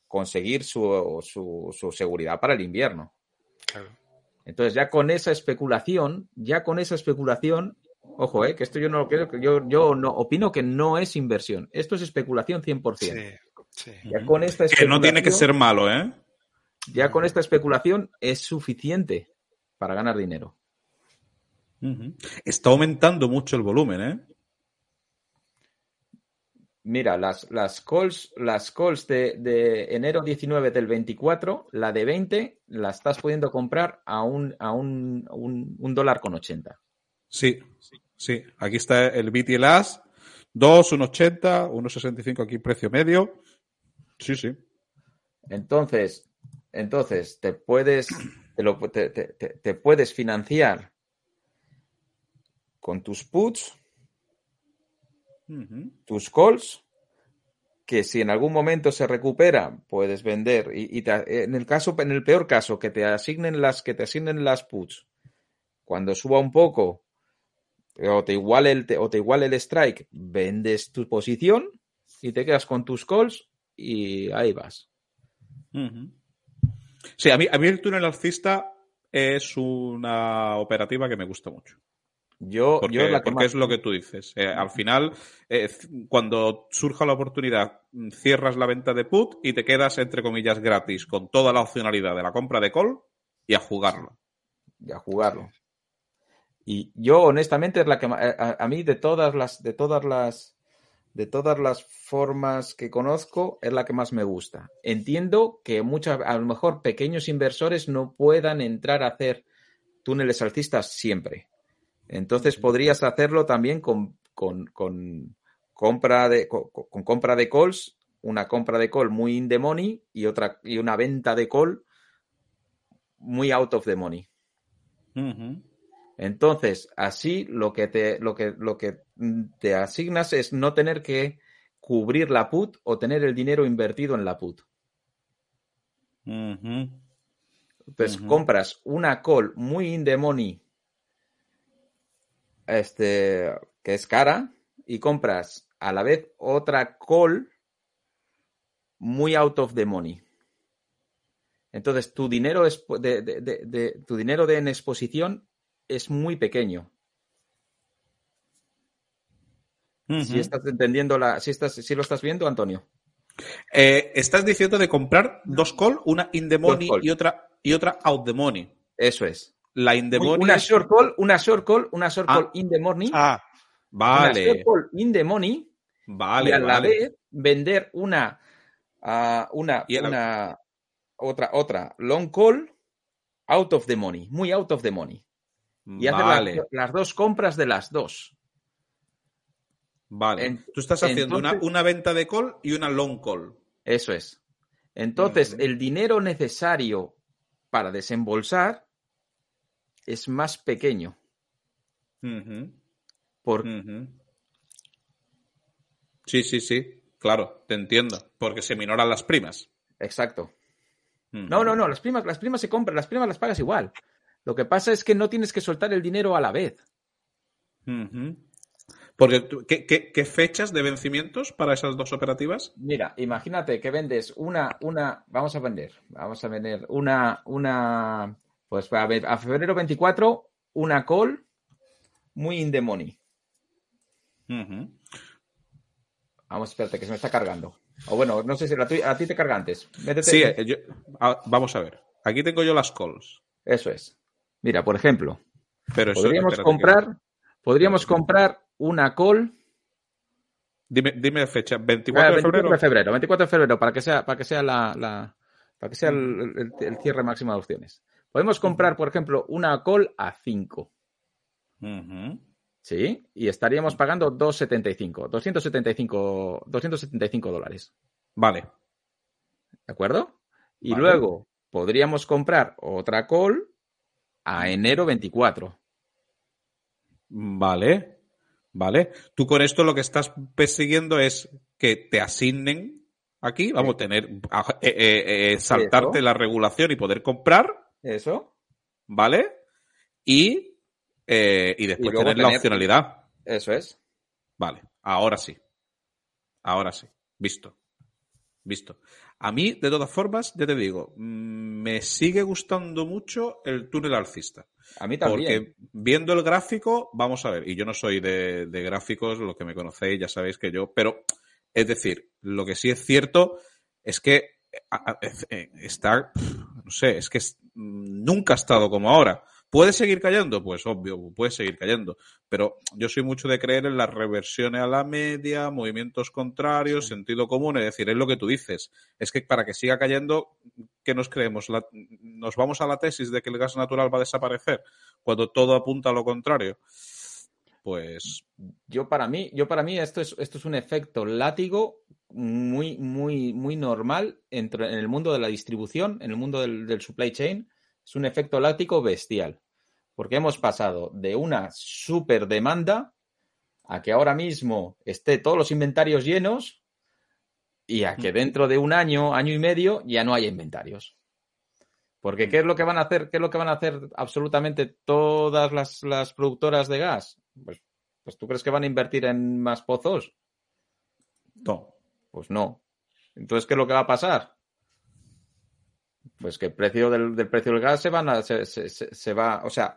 conseguir su, su, su seguridad para el invierno. claro. Entonces, ya con esa especulación, ya con esa especulación, ojo, eh, que esto yo no lo quiero, que yo, yo no opino que no es inversión. Esto es especulación 100%. Sí, sí. Ya con esta Que no tiene que especulación- ser malo, ¿eh? Ya con esta especulación es suficiente para ganar dinero. Está aumentando mucho el volumen, ¿eh? Mira, las, las calls, las calls de, de enero 19 del 24, la de 20, la estás pudiendo comprar a un, a un, un, un dólar con 80. Sí, sí. Aquí está el BTLAS. 2, 1,80, 1,65 aquí precio medio. Sí, sí. Entonces, entonces te puedes, te, lo- te- te- te- puedes financiar con tus puts, tus calls, que si en algún momento se recupera, puedes vender. Y, y te- en el caso, en el peor caso, que te asignen las, que te asignen las puts, cuando suba un poco, o te iguale el, te- o te iguale el strike, vendes tu posición y te quedas con tus calls y ahí vas. Sí, a mí, a mí el túnel alcista es una operativa que me gusta mucho. Yo, Porque, yo la porque más- es lo que tú dices. Eh, al final, eh, cuando surja la oportunidad, mm, cierras la venta de put y te quedas, entre comillas, gratis con toda la opcionalidad de la compra de call y a jugarlo. y a jugarlo. Y yo, honestamente, es la que ma- a, a mí de todas las, de todas las, de todas las formas que conozco, es la que más me gusta. Entiendo que muchas, a lo mejor pequeños inversores no puedan entrar a hacer túneles alcistas siempre. Entonces podrías hacerlo también con, con, con compra de con, con compra de calls, una compra de call muy in the money y otra y una venta de call muy out of the money. Entonces, así lo que te, lo que, lo que mm, te asignas es no tener que cubrir la put o tener el dinero invertido en la put. Ujú. Entonces, Ujú. compras una call muy in the money, este, que es cara, y compras a la vez otra call muy out of the money. Entonces, tu dinero de- de- de- tu dinero de en exposición es muy pequeño. Si estás entendiendo la, si estás, si lo estás viendo, Antonio. Eh, estás diciendo de comprar dos call, una in the money y otra, y otra out the money. Eso es. La in the money. una short call, una short call, una short Ah. call in the morning, Ah, una short Vale, call in the money, vale, y a la vale. vez vender una, ah, una, Y a la- una, otra, otra long call out of the money, muy out of the money. Y hacer Vale, las, las dos compras de las dos. vale. en- Tú estás haciendo una, entonces- una venta de call y una long call. Eso es. Entonces, el dinero necesario para desembolsar es más pequeño. Por. Sí, sí, sí. Claro, te entiendo. Porque se minoran las primas. Exacto. No, no, no, las primas, las primas se compran, las primas las pagas igual. Lo que pasa es que no tienes que soltar el dinero a la vez. Porque, tú- ¿qué, qué, qué fechas de vencimientos para esas dos operativas? Mira, imagínate que vendes una, una, vamos a vender, vamos a vender una, una, pues a, ver, a febrero 24, una call muy in the money. Vamos, espérate, que se me está cargando. O bueno, no sé si la tu- a ti te carga antes. Métete- Sí, eh, yo- ah, vamos a ver. Aquí tengo yo las calls. Eso es. Mira, por ejemplo, Pero eso- podríamos que- comprar, podríamos comprar una call Dime, dime fecha. Ah, 24 de 24 febrero. de febrero, 24 de febrero, para que sea, para que sea la, la- para que sea el, el- el cierre máximo de opciones. Podemos comprar, por ejemplo, una call a 5, Ujú. ¿sí? Y estaríamos pagando 275, 275, 275 dólares, Vale. ¿de acuerdo? Y Vale. luego podríamos comprar otra call a enero 24. Vale. Vale. Tú con esto lo que estás persiguiendo es que te asignen aquí, vamos a tener, a- eh, eh, eh, saltarte Eso. la regulación y poder comprar, ¿Eso? ¿vale? Y, y después Y luego tener la tener- opcionalidad. Eso es. Vale, ahora sí. Ahora sí. Visto. Visto. A mí, de todas formas, ya te digo, mm, me sigue gustando mucho el túnel alcista. A mí también. Porque viendo el gráfico, vamos a ver, y yo no soy de, de gráficos, lo que me conocéis ya sabéis que yo, pero es decir, lo que sí es cierto es que a- eh, está, no sé, es que mm, nunca ha estado como ahora. ¿Puede seguir cayendo? Pues obvio, puede seguir cayendo. Pero yo soy mucho de creer en las reversiones a la media, movimientos contrarios, sentido común. Es decir, es lo que tú dices. Es que para que siga cayendo, ¿qué nos creemos? La- ¿Nos vamos a la tesis de que el gas natural va a desaparecer cuando todo apunta a lo contrario? Pues Yo para mí, yo para mí esto es, esto es un efecto látigo muy, muy, muy normal entre- en el mundo de la distribución, en el mundo del, del supply chain. Es un efecto láctico bestial. Porque hemos pasado de una super demanda a que ahora mismo esté todos los inventarios llenos y a que dentro de un año, año y medio, ya no haya inventarios. Porque ¿qué es lo que van a hacer? ¿Qué es lo que van a hacer absolutamente todas las, las productoras de gas? Pues, pues ¿tú crees que van a invertir en más pozos? No. Pues no. Entonces, ¿qué es lo que va a pasar? Pues que el precio del, del precio del gas se, van a- se, se- va. O sea,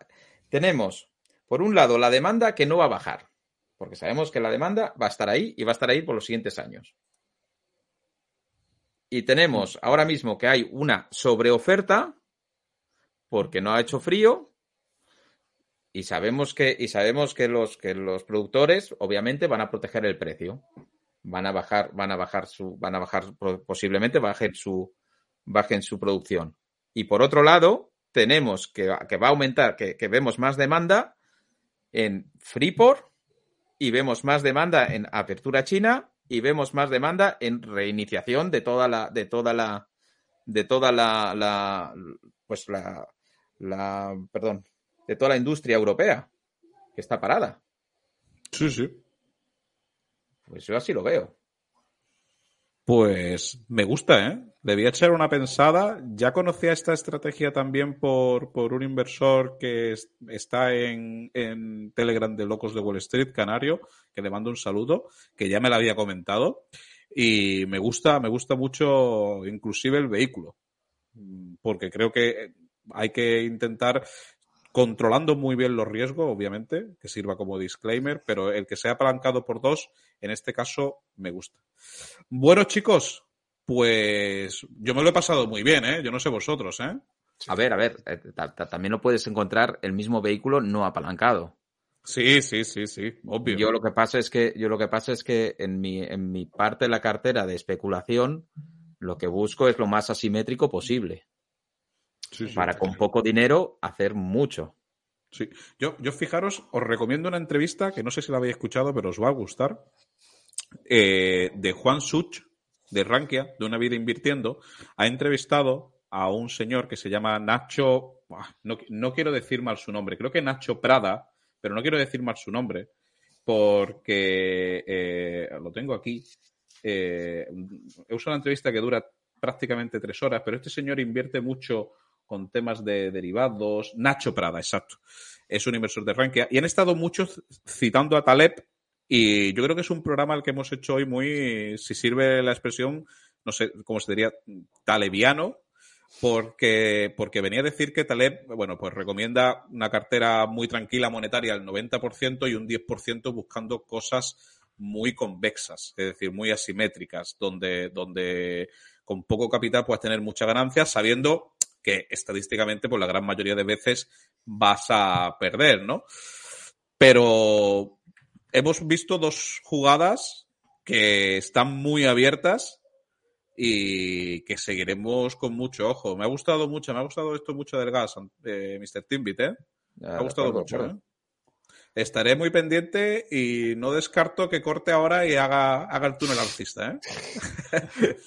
tenemos, por un lado, la demanda que no va a bajar. Porque sabemos que la demanda va a estar ahí y va a estar ahí por los siguientes años. Y tenemos ahora mismo que hay una sobreoferta porque no ha hecho frío y sabemos que, y sabemos que los, que los productores obviamente van a proteger el precio. Van a bajar, van a bajar su, van a bajar, posiblemente bajen su, bajen su producción. Y por otro lado, tenemos que, que va a aumentar, que, que vemos más demanda en Freeport y vemos más demanda en apertura china y vemos más demanda en reiniciación de toda la, de toda la, de toda la, la pues la, la, perdón, de toda la industria europea que está parada. Sí, sí. Pues yo así lo veo. Pues me gusta, ¿eh? Le voy a echar una pensada. Ya conocía esta estrategia también por, por un inversor que es- está en, en Telegram de Locos de Wall Street, Canario, que le mando un saludo, que ya me la había comentado. Y me gusta, me gusta mucho inclusive el vehículo. Porque creo que hay que intentar controlando muy bien los riesgos, obviamente, que sirva como disclaimer, pero el que sea apalancado por dos, en este caso, me gusta. Bueno, chicos, pues yo me lo he pasado muy bien, ¿eh? Yo no sé vosotros, ¿eh? A ver, a ver, eh, ta- ta- también lo puedes encontrar el mismo vehículo no apalancado. Sí, sí, sí, sí, obvio. Yo lo que pasa es que, yo lo que pasa es que en mi, en mi parte de la cartera de especulación, lo que busco es lo más asimétrico posible. Sí, sí. Para con poco dinero hacer mucho. Sí. Yo, yo fijaros, os recomiendo una entrevista que no sé si la habéis escuchado, pero os va a gustar, eh, de Juan Such, de Rankia, de Una Vida Invirtiendo. Ha entrevistado a un señor que se llama Nacho, no, no quiero decir mal su nombre, creo que Nacho Prada, pero no quiero decir mal su nombre, porque eh, lo tengo aquí. Eh, he usado una entrevista que dura prácticamente tres horas, pero este señor invierte mucho con temas de derivados. Nacho Prada, exacto. Es un inversor de Rankia. Y han estado muchos citando a Taleb. Y yo creo que es un programa al que hemos hecho hoy muy, si sirve la expresión, no sé cómo se diría, talebiano, porque, porque venía a decir que Taleb, bueno, pues recomienda una cartera muy tranquila monetaria al 90% y un 10% buscando cosas muy convexas, es decir, muy asimétricas, donde, donde con poco capital puedes tener muchas ganancias, sabiendo que estadísticamente, pues la gran mayoría de veces vas a perder, ¿no? Pero hemos visto dos jugadas que están muy abiertas y que seguiremos con mucho ojo. Me ha gustado mucho, me ha gustado esto mucho del gas, eh, Mr. Timbit, ¿eh? Me ha gustado mucho, ¿eh? Estaré muy pendiente y no descarto que corte ahora y haga, haga el túnel alcista, ¿eh?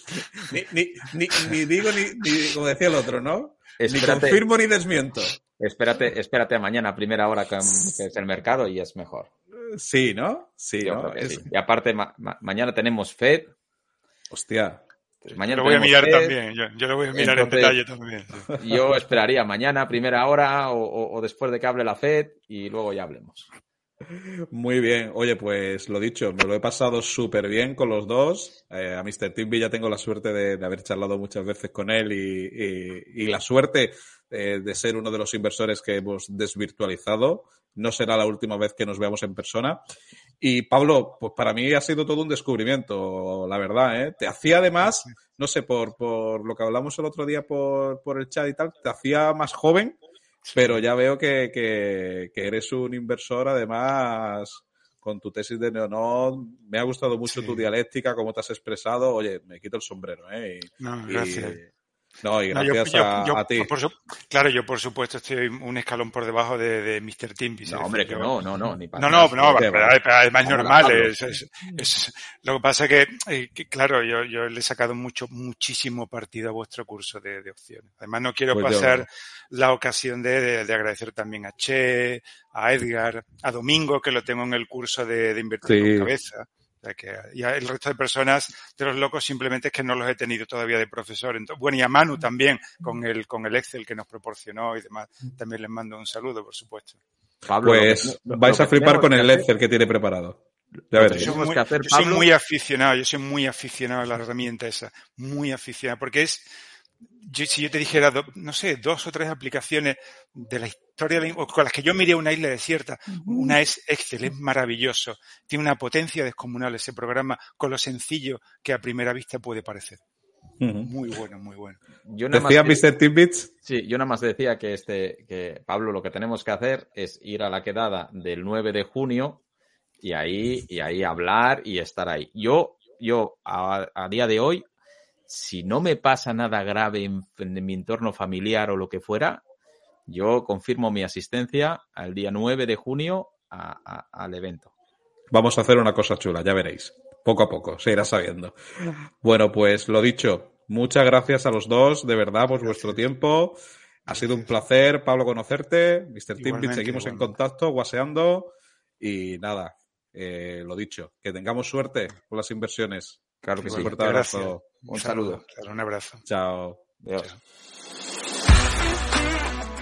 ni, ni, ni, ni digo ni, como decía el otro, ¿no? Espérate. Ni confirmo ni desmiento. Espérate, espérate a mañana, primera hora, que, que es el mercado y es mejor. Sí, ¿no? Sí, Yo ¿no? creo que Es- sí. Y aparte, ma- ma- mañana tenemos FED. Hostia. pues Yo mañana lo voy a mirar FED. también, yo, yo lo voy a mirar Entonces- en detalle también. sí. Yo esperaría mañana, primera hora o, o- o después de que hable la FED y luego ya hablemos. Muy bien. Oye, pues lo dicho, me lo he pasado súper bien con los dos. Eh, a Mr. Timby ya tengo la suerte de, de haber charlado muchas veces con él y, y- y la suerte eh, de ser uno de los inversores que hemos desvirtualizado. No será la última vez que nos veamos en persona. Y Pablo, pues para mí ha sido todo un descubrimiento, la verdad. ¿eh? Te hacía además, no sé, por, por lo que hablamos el otro día por, por el chat y tal, te hacía más joven, pero ya veo que, que, que eres un inversor, además, con tu tesis de Neonod. Me ha gustado mucho Sí. tu dialéctica, cómo te has expresado. Oye, me quito el sombrero, ¿eh? Y- No, gracias. Y No, yo- gracias yo- a, yo, a ti. por su- claro, yo por supuesto estoy un escalón por debajo de, de Mr. Timbis. No, hombre, que no, no, no, ni para No, no, no, qué pero, pero es más normal. Es, es- es- lo que pasa es que, eh, que, claro, yo, yo le he sacado mucho, muchísimo partido a vuestro curso de, de opciones. Además, no quiero Pues pasar la ocasión de, de- de agradecer también a Che, a Edgar, a Domingo, que lo tengo en el curso de, de invertir Sí. con cabeza. O sea que, y a el resto de personas de los locos simplemente es que no los he tenido todavía de profesor. Entonces, bueno, y a Manu también con el, con el Excel que nos proporcionó y demás. También les mando un saludo, por supuesto. Pablo, Pues lo- vais lo a flipar con el Excel que tiene preparado. Ya muy- que hacer, yo soy muy aficionado, yo soy muy aficionado a la herramienta esa, muy aficionado, porque es, yo- si yo te dijera, do- no sé, dos o tres aplicaciones de la historia, de la- o con las que yo miré una isla desierta, una es Excel, es maravilloso, tiene una potencia descomunal ese programa, con lo sencillo que a primera vista puede parecer. Muy bueno, muy bueno. Yo nada Decía que- Mr. Timbits. Sí, yo nada más decía que este, que Pablo, lo que tenemos que hacer es ir a la quedada del 9 de junio y ahí, y ahí hablar y estar ahí. Yo, yo a, a día de hoy, si no me pasa nada grave en, en mi entorno familiar o lo que fuera, yo confirmo mi asistencia al día 9 de junio a- a- al evento. Vamos a hacer una cosa chula, ya veréis. Poco a poco, se irá sabiendo. Bueno, pues lo dicho, muchas gracias a los dos, de verdad, por vuestro tiempo. Ha sido un placer, Pablo, conocerte. Mr. Timbit, Igualmente, seguimos en contacto, guaseando. Y nada, eh, lo dicho, que tengamos suerte con las inversiones. Claro que sí. fuerte abrazo. Un saludo. Un abrazo. Chao. Adiós. Chao.